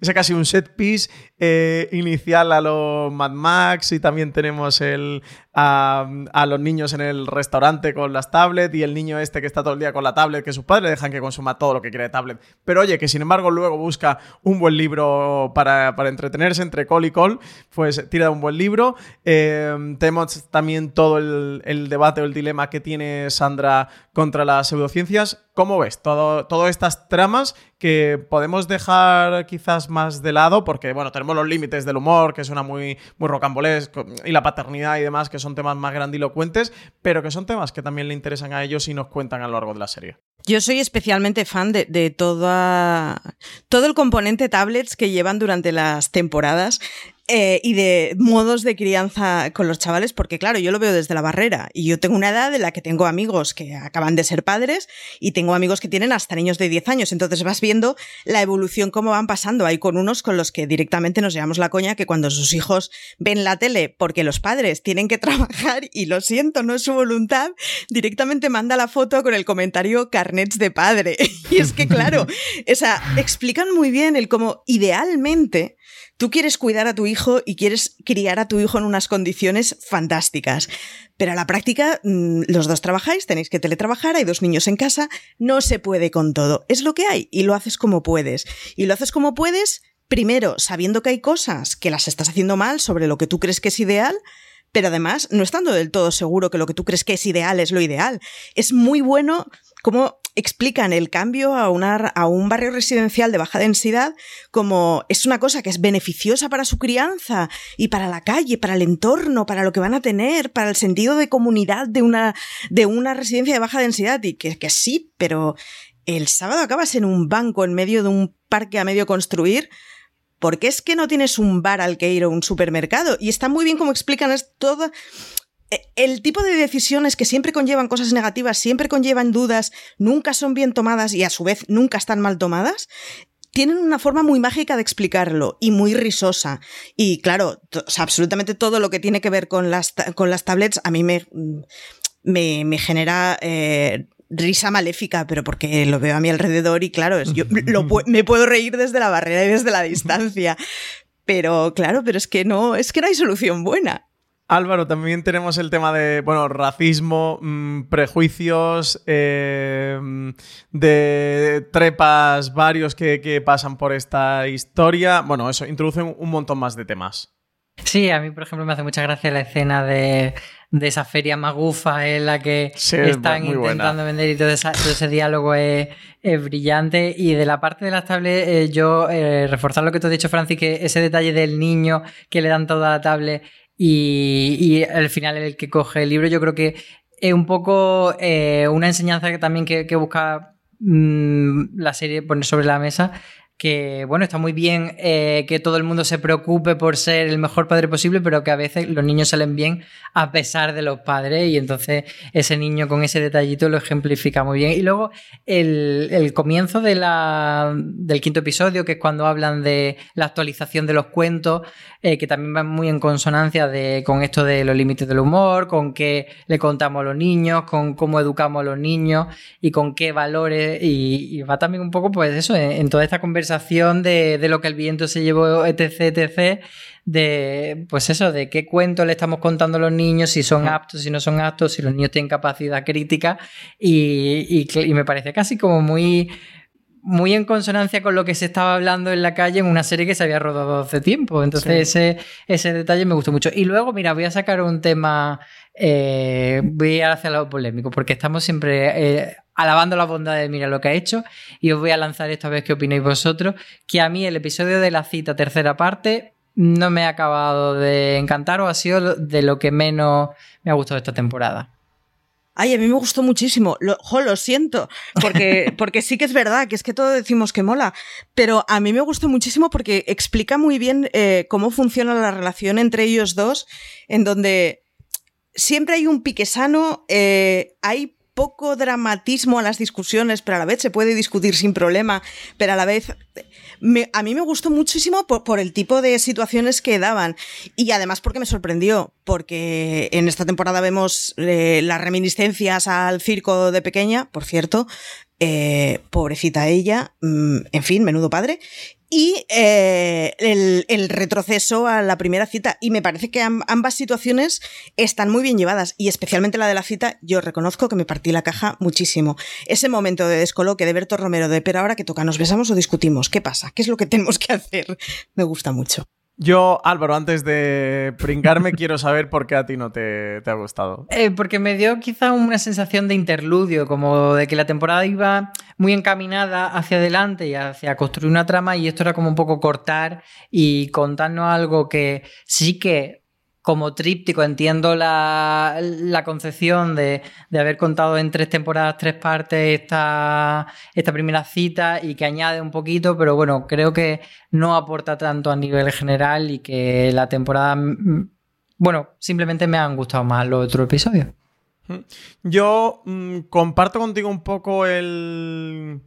ese casi un set piece eh, inicial a lo Mad Max y también tenemos el, a, los niños en el restaurante con las tablets y el niño este que está todo el día con la tablet, que sus padres dejan que consuma todo lo que quiere de tablet. Pero oye, que sin embargo luego busca un buen libro para, para entretenerse entre call y call pues tira un buen libro. Eh, tenemos también todo el, el, debate o el dilema que tiene Sandra contra las pseudociencias. ¿Cómo ves todo, todas estas tramas que podemos dejar quizás más de lado? Porque, bueno, tenemos los límites del humor, que suena muy, muy rocambolesco, y la paternidad y demás, que son temas más grandilocuentes, pero que son temas que también le interesan a ellos y nos cuentan a lo largo de la serie. Yo soy especialmente fan de, de toda, todo el componente tablets que llevan durante las temporadas. Eh, y de modos de crianza con los chavales, porque claro, yo lo veo desde la barrera y yo tengo una edad en la que tengo amigos que acaban de ser padres y tengo amigos que tienen hasta niños de 10 años, entonces vas viendo la evolución, cómo van pasando. Hay con unos con los que directamente nos llevamos la coña que cuando sus hijos ven la tele porque los padres tienen que trabajar y lo siento, no es su voluntad, directamente manda la foto con el comentario carnets de padre. y es que claro, o sea, explican muy bien el cómo idealmente Tú quieres cuidar a tu hijo y quieres criar a tu hijo en unas condiciones fantásticas. Pero a la práctica, mm, los dos trabajáis, tenéis que teletrabajar, hay dos niños en casa, no se puede con todo. Es lo que hay y lo haces como puedes. Y lo haces como puedes primero, sabiendo que hay cosas que las estás haciendo mal sobre lo que tú crees que es ideal, pero además no estando del todo seguro que lo que tú crees que es ideal es lo ideal. Es muy bueno cómo explican el cambio a, un barrio residencial de baja densidad como es una cosa que es beneficiosa para su crianza y para la calle, para el entorno, para lo que van a tener, para el sentido de comunidad de una, de una residencia de baja densidad y que, que sí, pero el sábado acabas en un banco en medio de un parque a medio construir porque es que no tienes un bar al que ir o un supermercado. Y está muy bien como explican es todo el tipo de decisiones que siempre conllevan cosas negativas, siempre conllevan dudas, nunca son bien tomadas y a su vez nunca están mal tomadas, tienen una forma muy mágica de explicarlo y muy risosa. Y claro, absolutamente todo lo que tiene que ver con las, con las tablets a mí me, me, me genera eh, risa maléfica, pero porque lo veo a mi alrededor y claro, es, yo me puedo reír desde la barrera y desde la distancia. Pero claro, pero es que no, es que no hay solución buena. Álvaro, también tenemos el tema de, bueno, racismo, mm, prejuicios, eh, de trepas varios que, que, pasan por esta historia. Bueno, eso, introducen un montón más de temas. Sí, a mí, por ejemplo, me hace mucha gracia la escena de, de esa feria magufa en la que están intentando vender y todo, ese diálogo es, brillante. Y de la parte de las tablets, eh, yo eh, reforzar lo que tú has dicho, Francis, que ese detalle del niño que le dan toda la tablet y, al final el que coge el libro, yo creo que es un poco eh, una enseñanza que también que, busca mm, la serie poner sobre la mesa que bueno, está muy bien eh, que todo el mundo se preocupe por ser el mejor padre posible, pero que a veces los niños salen bien a pesar de los padres y entonces ese niño con ese detallito lo ejemplifica muy bien. Y luego el, comienzo de la, del quinto episodio, que es cuando hablan de la actualización de los cuentos, eh, que también va muy en consonancia de, con esto de los límites del humor, con qué le contamos a los niños, con cómo educamos a los niños y con qué valores, y, va también un poco pues eso, en toda esta conversación de, lo que el viento se llevó, etc, etc, de, pues eso, de qué cuento le estamos contando a los niños, si son aptos, si no son aptos, si los niños tienen capacidad crítica, y, me parece casi como muy muy en consonancia con lo que se estaba hablando en la calle en una serie que se había rodado hace tiempo. Entonces ese, ese detalle me gustó mucho. Y luego, mira, voy a sacar un tema, eh, voy a ir hacia lo polémico, porque estamos siempre eh, alabando la bondad de Mira lo que ha hecho y os voy a lanzar esta vez qué opináis vosotros, que a mí el episodio de la cita tercera parte no me ha acabado de encantar o ha sido de lo que menos me ha gustado esta temporada. Ay, a mí me gustó muchísimo. Lo, lo siento, porque, porque sí que es verdad, que es que todo decimos que mola, pero a mí me gustó muchísimo porque explica muy bien eh, cómo funciona la relación entre ellos dos, en donde siempre hay un pique sano, eh, hay poco dramatismo a las discusiones, pero a la vez se puede discutir sin problema, pero a la vez a mí me gustó muchísimo por, el tipo de situaciones que daban. Y además porque me sorprendió, porque en esta temporada vemos eh, las reminiscencias al circo de pequeña, por cierto, eh, pobrecita ella, mm, en fin, menudo padre, y eh, el, retroceso a la primera cita. Y me parece que ambas situaciones están muy bien llevadas, y especialmente la de la cita, yo reconozco que me partí la caja muchísimo. Ese momento de descoloque de Berto Romero de, pero ahora que toca, ¿nos besamos o discutimos? ¿Qué pasa? ¿Qué es lo que tenemos que hacer? Me gusta mucho. Yo, Álvaro, antes de pringarme, quiero saber por qué a ti no te, ha gustado. Eh, porque me dio quizá una sensación de interludio, como de que la temporada iba muy encaminada hacia adelante y hacia construir una trama y esto era como un poco cortar y contarnos algo que sí que como tríptico entiendo la, concepción de, haber contado en tres temporadas, tres partes esta, esta primera cita y que añade un poquito, pero bueno, creo que no aporta tanto a nivel general y que la temporada, mm, bueno, simplemente me han gustado más los otros episodios. Yo mm, comparto contigo un poco el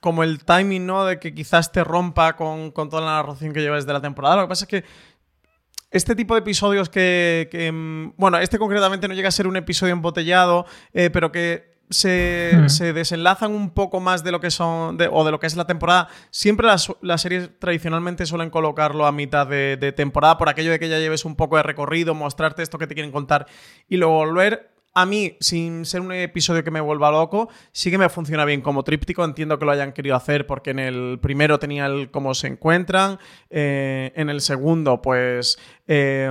como el timing, ¿no? De que quizás te rompa con, con toda la narración que llevas de la temporada. Lo que pasa es que este tipo de episodios que, mm, bueno, este concretamente no llega a ser un episodio embotellado, eh, pero que hmm. se, desenlazan un poco más de lo que son o de lo que es la temporada. Siempre las, series tradicionalmente suelen colocarlo a mitad de, temporada por aquello de que ya lleves un poco de recorrido, mostrarte esto que te quieren contar y luego volver. A mí, sin ser un episodio que me vuelva loco, sí que me funciona bien como tríptico. Entiendo que lo hayan querido hacer porque en el primero tenía el cómo se encuentran. eh, en el segundo, pues eh,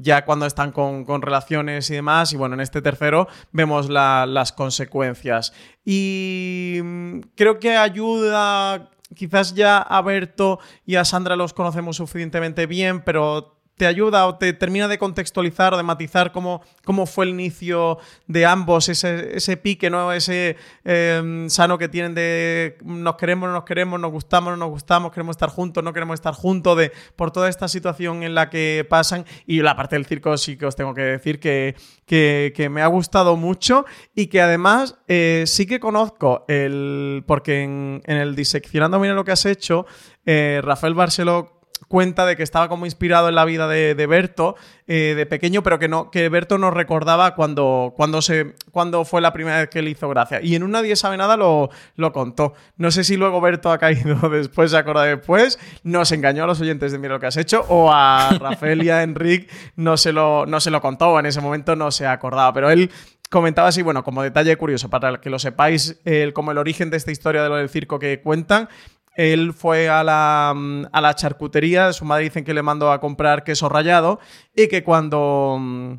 ya cuando están con, relaciones y demás. Y bueno, en este tercero vemos la- las consecuencias. Y mm, creo que ayuda. Quizás ya a Berto y a Sandra los conocemos suficientemente bien, pero te ayuda o te termina de contextualizar o de matizar cómo, cómo fue el inicio de ambos, ese, ese pique, ¿no? Ese eh, sano que tienen de nos queremos, no nos queremos, nos gustamos, no nos gustamos, queremos estar juntos, no queremos estar juntos, de por toda esta situación en la que pasan. Y la parte del circo sí que os tengo que decir que, que, que me ha gustado mucho y que además eh, sí que conozco el. Porque en, en el Diseccionando Mira lo que has hecho, eh, Rafael Barceló cuenta de que estaba como inspirado en la vida de, de Berto eh, de pequeño, pero que no que Berto no recordaba cuando, cuando, se, cuando fue la primera vez que le hizo gracia. Y en un Nadie sabe nada lo, lo contó. No sé si luego Berto ha caído después, se acuerda después, nos engañó a los oyentes de Mira lo que has hecho, o a Rafael y a Enric no se lo, no se lo contó, o en ese momento no se acordaba, pero él comentaba así, bueno, como detalle curioso, para que lo sepáis, el, como el origen de esta historia de lo del circo que cuentan, él fue a la, mm, a la charcutería, su madre dicen que le mandó a comprar queso rallado y que cuando... mm,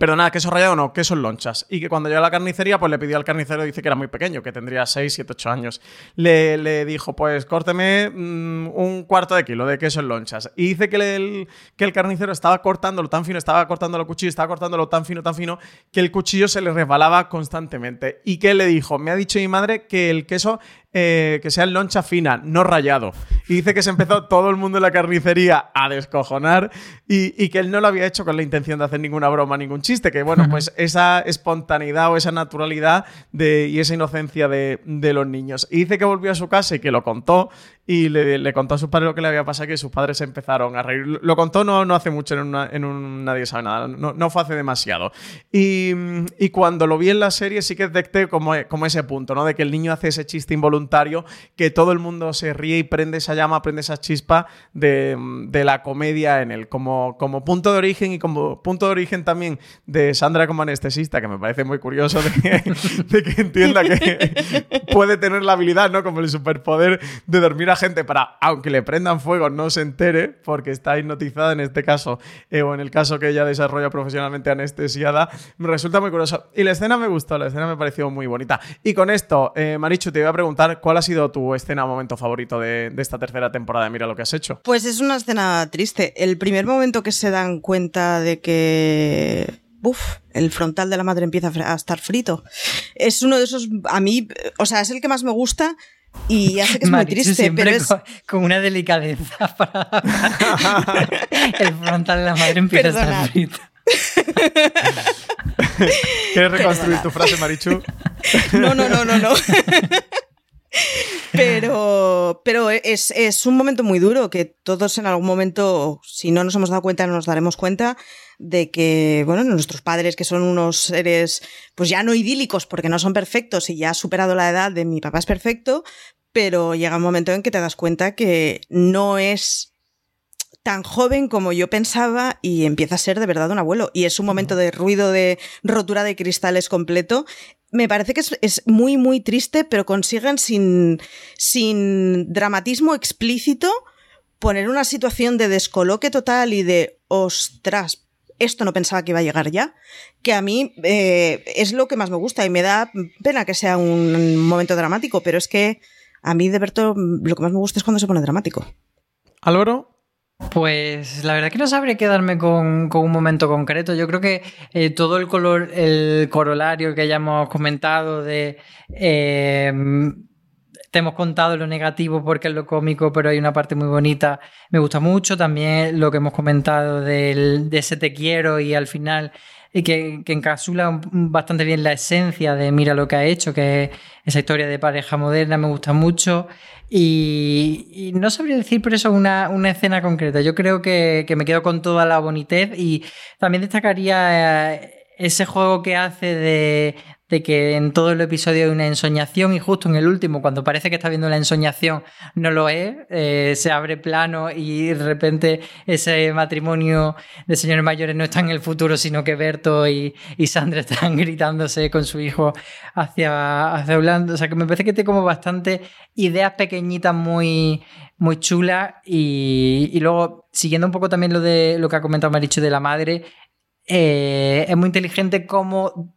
Perdona, queso rallado no, queso en lonchas. Y que cuando llegó a la carnicería, pues le pidió al carnicero, dice que era muy pequeño, que tendría 6, 7, 8 años. Le, le dijo, pues córteme mm, un cuarto de kilo de queso en lonchas. Y dice que el, que el carnicero estaba cortándolo tan fino, estaba cortando el cuchillo, estaba cortándolo tan fino, tan fino, que el cuchillo se le resbalaba constantemente. Y que él le dijo, me ha dicho mi madre que el queso eh, que sea en loncha fina, no rayado. Y dice que se empezó todo el mundo en la carnicería a descojonar y, y que él no lo había hecho con la intención de hacer ninguna broma, ningún chiste. Que bueno, pues esa espontaneidad o esa naturalidad de, y esa inocencia de, de los niños. Y dice que volvió a su casa y que lo contó y le, le contó a sus padres lo que le había pasado que sus padres empezaron a reír. Lo contó no, no hace mucho en, una- en un Nadie sabe nada, no, no fue hace demasiado. Y, y cuando lo vi en la serie sí que detecté como, como ese punto, ¿no? De que el niño hace ese chiste involuntario, que todo el mundo se ríe y prende esa llama, prende esa chispa de, de la comedia en él, como, como punto de origen y como punto de origen también de Sandra como anestesista, que me parece muy curioso de que, de que entienda que puede tener la habilidad, ¿no? Como el superpoder de dormir a gente para, aunque le prendan fuego, no se entere, porque está hipnotizada en este caso, eh, o en el caso que ella desarrolla profesionalmente anestesiada, me resulta muy curioso. Y la escena me gustó, la escena me pareció muy bonita. Y con esto, eh, Marichu, te iba a preguntar, ¿cuál ha sido tu escena o momento favorito de, esta tercera temporada Mira lo que has hecho? Pues es una escena triste. El primer momento que se dan cuenta de que. Uf, el frontal de la madre empieza a estar frito. Es uno de esos. A mí, o sea, es el que más me gusta y ya sé que es muy triste, siempre pero es. con, con una delicadeza para... el frontal de la madre empieza a estar frito. ¿Quieres reconstruir tu frase, Marichu? No, no, no, no, no. Pero, pero es, es un momento muy duro que todos en algún momento, si no nos hemos dado cuenta, nos daremos cuenta de que, bueno, nuestros padres, que son unos seres, pues ya no idílicos porque no son perfectos y ya ha superado la edad de mi papá es perfecto, pero llega un momento en que te das cuenta que no es tan joven como yo pensaba y empieza a ser de verdad un abuelo. Y es un momento de ruido, de rotura de cristales completo. Me parece que es, es muy, muy triste, pero consiguen sin, sin dramatismo explícito poner una situación de descoloque total y de, ostras, esto no pensaba que iba a llegar ya, que a mí eh, es lo que más me gusta y me da pena que sea un momento dramático, pero es que a mí de Berto lo que más me gusta es cuando se pone dramático. Álvaro. Pues la verdad que no sabré quedarme con, con un momento concreto. Yo creo que eh, todo el color, el corolario que hayamos comentado de eh, te hemos contado lo negativo porque es lo cómico, pero hay una parte muy bonita. Me gusta mucho también lo que hemos comentado de ese te quiero y al final que, que encapsula bastante bien la esencia de Mira lo que ha hecho, que es esa historia de pareja moderna, me gusta mucho. Y, y no sabría decir por eso una, una escena concreta. Yo creo que, que me quedo con toda la bonitez y también destacaría eh, ese juego que hace de, de que en todo el episodio hay una ensoñación y justo en el último, cuando parece que está viendo la ensoñación, no lo es, eh, se abre plano y de repente ese matrimonio de señores mayores no está en el futuro, sino que Berto y, y Sandra están gritándose con su hijo hacia, hacia. O sea, que me parece que tiene como bastante ideas pequeñitas muy, muy chulas y, y luego, siguiendo un poco también lo de lo que ha comentado Maricho de la madre, eh, es muy inteligente como mm,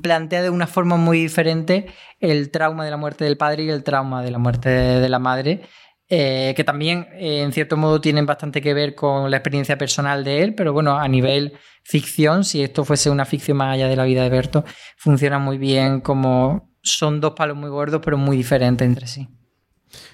plantea de una forma muy diferente el trauma de la muerte del padre y el trauma de la muerte de, de la madre. eh, que también eh, en cierto modo tienen bastante que ver con la experiencia personal de él, pero bueno, a nivel ficción, si esto fuese una ficción más allá de la vida de Berto, funciona muy bien como son dos palos muy gordos, pero muy diferentes entre sí.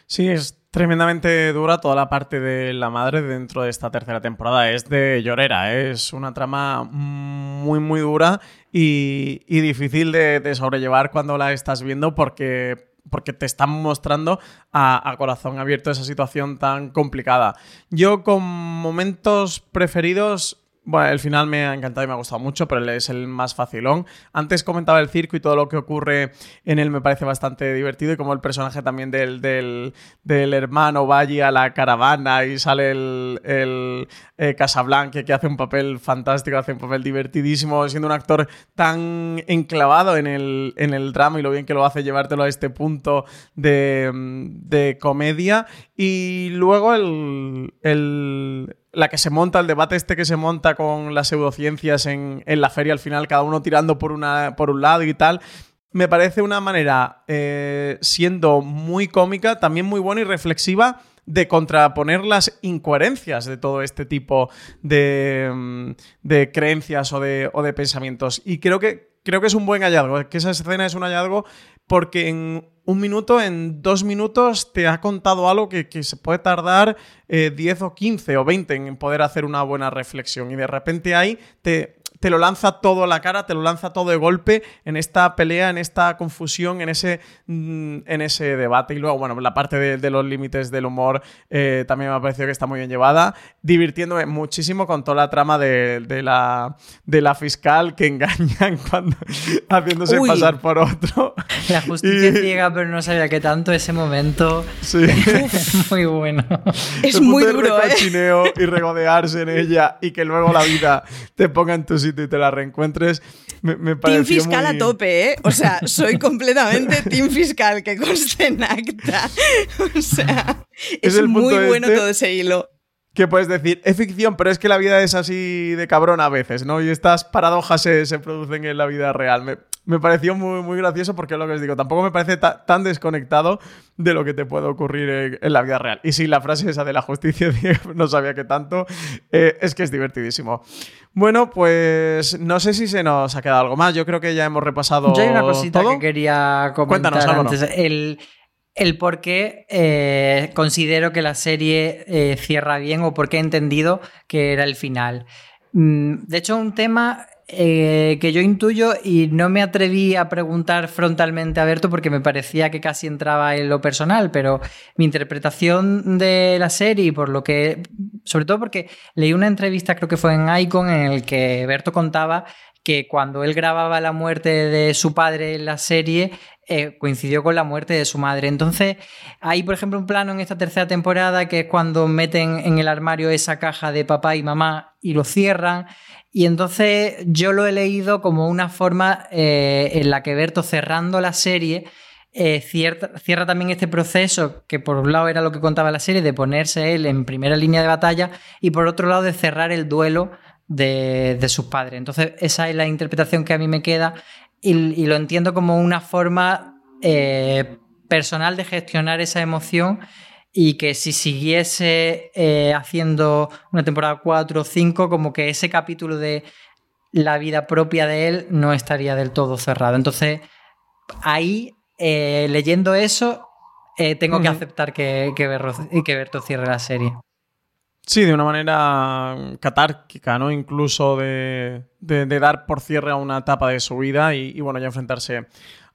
Sí, es tremendamente dura toda la parte de la madre dentro de esta tercera temporada. Es de llorera, ¿eh? es una trama muy, muy dura y, y difícil de, de sobrellevar cuando la estás viendo porque porque te están mostrando a, a, corazón abierto esa situación tan complicada. Yo con momentos preferidos bueno, el final me ha encantado y me ha gustado mucho, pero es el más facilón. Antes comentaba el circo y todo lo que ocurre en él me parece bastante divertido y como el personaje también del, del, del hermano va allí a la caravana y sale el, el eh, Casablanca que hace un papel fantástico, hace un papel divertidísimo, siendo un actor tan enclavado en el, en el drama y lo bien que lo hace llevártelo a este punto de, de comedia. Y luego el, el la que se monta, el debate este que se monta con las pseudociencias en, en la feria al final, cada uno tirando por, una, por un lado y tal, me parece una manera, eh, siendo muy cómica, también muy buena y reflexiva, de contraponer las incoherencias de todo este tipo de, de creencias o de, o de, pensamientos. Y creo que, creo que es un buen hallazgo, que esa escena es un hallazgo porque en un minuto, en dos minutos, te ha contado algo que, se puede tardar eh, 10 o 15 o 20 en poder hacer una buena reflexión. Y de repente ahí te, te lo lanza todo a la cara, te lo lanza todo de golpe en esta pelea, en esta confusión, en ese, en ese debate. Y luego, bueno, la parte de, de los límites del humor eh, también me ha parecido que está muy bien llevada, divirtiéndome muchísimo con toda la trama de, de la, de la fiscal que engañan cuando haciéndose Uy. pasar por otro. La justicia y... ciega, pero no sabía que tanto ese momento sí. es muy bueno. Es muy duro, ¿eh? y regodearse en ella y que luego la vida te ponga en tu sitio y te la reencuentres, me, me Team fiscal muy... a tope, ¿eh? O sea, soy completamente team fiscal, que conste en acta. O sea, es, es muy bueno este todo ese hilo. Que puedes decir, es ficción, pero es que la vida es así de cabrón a veces, ¿no? Y estas paradojas se, se producen en la vida real. Me, me, pareció muy, muy gracioso porque es lo que os digo, tampoco me parece ta, tan desconectado de lo que te puede ocurrir en, en, la vida real. Y sí, la frase esa de la justicia, no sabía que tanto, eh, es que es divertidísimo. Bueno, pues no sé si se nos ha quedado algo más. Yo creo que ya hemos repasado. Yo hay una cosita todo. que quería comentar Cuéntanos, antes. El, el por qué eh, considero que la serie eh, cierra bien o por qué he entendido que era el final. Mm, de hecho, un tema eh, que yo intuyo y no me atreví a preguntar frontalmente a Berto porque me parecía que casi entraba en lo personal, pero mi interpretación de la serie por lo que, sobre todo porque leí una entrevista, creo que fue en Icon, en el que Berto contaba que cuando él grababa la muerte de su padre en la serie, eh, coincidió con la muerte de su madre. Entonces, hay, por ejemplo, un plano en esta tercera temporada que es cuando meten en el armario esa caja de papá y mamá y lo cierran. Y entonces yo lo he leído como una forma eh, en la que Berto cerrando la serie eh, cierra, también este proceso que por un lado era lo que contaba la serie de ponerse él en primera línea de batalla y por otro lado de cerrar el duelo de, de sus padres. Entonces esa es la interpretación que a mí me queda y, y lo entiendo como una forma eh, personal de gestionar esa emoción y que si siguiese eh, haciendo una temporada 4 o 5, como que ese capítulo de la vida propia de él no estaría del todo cerrado. Entonces, ahí, eh, leyendo eso, eh, tengo uh -huh. que aceptar que, que, que Berto cierre la serie. Sí, de una manera catárquica, ¿no? Incluso de, dar por cierre a una etapa de su vida y, bueno, ya enfrentarse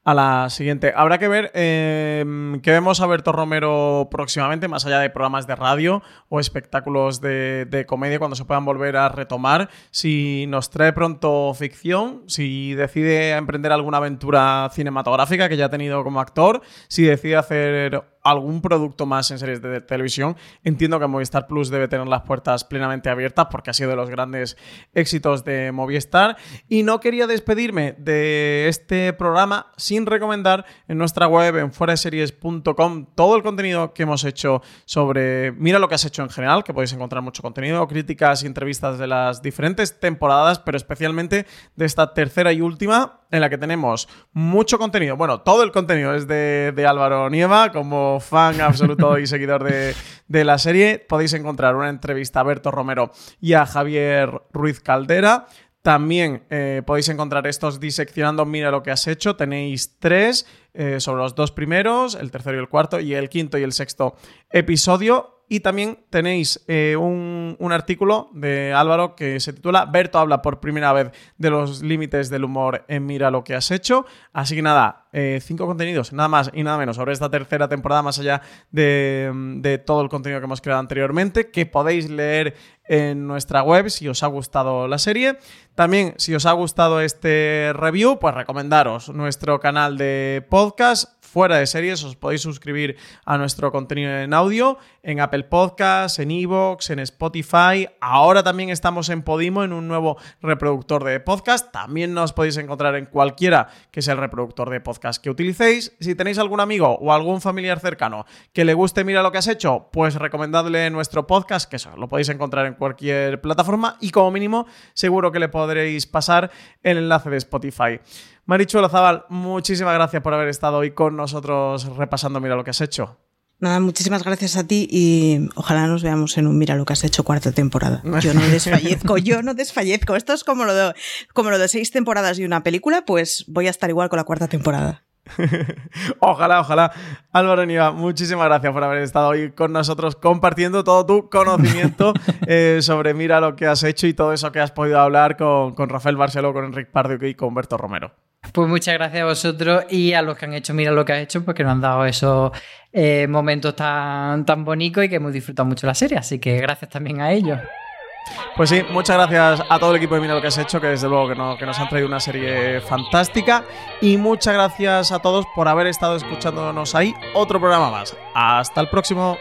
a la siguiente. Habrá que ver eh, qué vemos a Berto Romero próximamente, más allá de programas de radio o espectáculos de comedia, cuando se puedan volver a retomar. Si nos trae pronto ficción, si decide emprender alguna aventura cinematográfica que ya ha tenido como actor, si decide hacer algún producto más en series de televisión. Entiendo que Movistar Plus debe tener las puertas plenamente abiertas porque ha sido de los grandes éxitos de Movistar. Y no quería despedirme de este programa sin recomendar en nuestra web, en fueraseries.com, todo el contenido que hemos hecho sobre Mira lo que has hecho en general, que podéis encontrar mucho contenido, críticas y entrevistas de las diferentes temporadas, pero especialmente de esta tercera y última en la que tenemos mucho contenido. Bueno, todo el contenido es de, de Álvaro Nieva, como fan absoluto y seguidor de, de, la serie. Podéis encontrar una entrevista a Berto Romero y a Javier Ruiz Caldera. También eh, podéis encontrar estos diseccionando Mira lo que has hecho. Tenéis tres eh, sobre los dos primeros, el tercero y el cuarto, y el quinto y el sexto episodio. Y también tenéis eh, un, un, artículo de Álvaro que se titula Berto habla por primera vez de los límites del humor en Mira lo que has hecho. Así que nada, eh, cinco contenidos, nada más y nada menos sobre esta tercera temporada, más allá de, de todo el contenido que hemos creado anteriormente, que podéis leer en nuestra web si os ha gustado la serie. También, si os ha gustado este review, pues recomendaros nuestro canal de podcast fuera de series, os podéis suscribir a nuestro contenido en audio, en Apple Podcasts, en Evox, en Spotify. Ahora también estamos en Podimo, en un nuevo reproductor de podcast. También nos podéis encontrar en cualquiera que sea el reproductor de podcast que utilicéis. Si tenéis algún amigo o algún familiar cercano que le guste Mira lo que has hecho, pues recomendadle nuestro podcast, que eso lo podéis encontrar en cualquier plataforma y como mínimo seguro que le podréis pasar el enlace de Spotify. Marichuelo Zabal, muchísimas gracias por haber estado hoy con nosotros repasando Mira lo que has hecho. Nada, muchísimas gracias a ti y ojalá nos veamos en un Mira lo que has hecho cuarta temporada. Yo no desfallezco, yo no desfallezco. Esto es como lo, de, como lo de seis temporadas y una película, pues voy a estar igual con la cuarta temporada. ojalá, ojalá. Álvaro Niva, muchísimas gracias por haber estado hoy con nosotros compartiendo todo tu conocimiento eh, sobre Mira lo que has hecho y todo eso que has podido hablar con, con Rafael Barceló, con Enrique Pardo y con Berto Romero. Pues muchas gracias a vosotros y a los que han hecho Mira lo que has hecho, porque nos han dado esos eh, momentos tan, tan bonitos y que hemos disfrutado mucho la serie. Así que gracias también a ellos. Pues sí, muchas gracias a todo el equipo de Mira lo que has hecho, que desde luego que, no, que nos han traído una serie fantástica. Y muchas gracias a todos por haber estado escuchándonos ahí otro programa más. Hasta el próximo.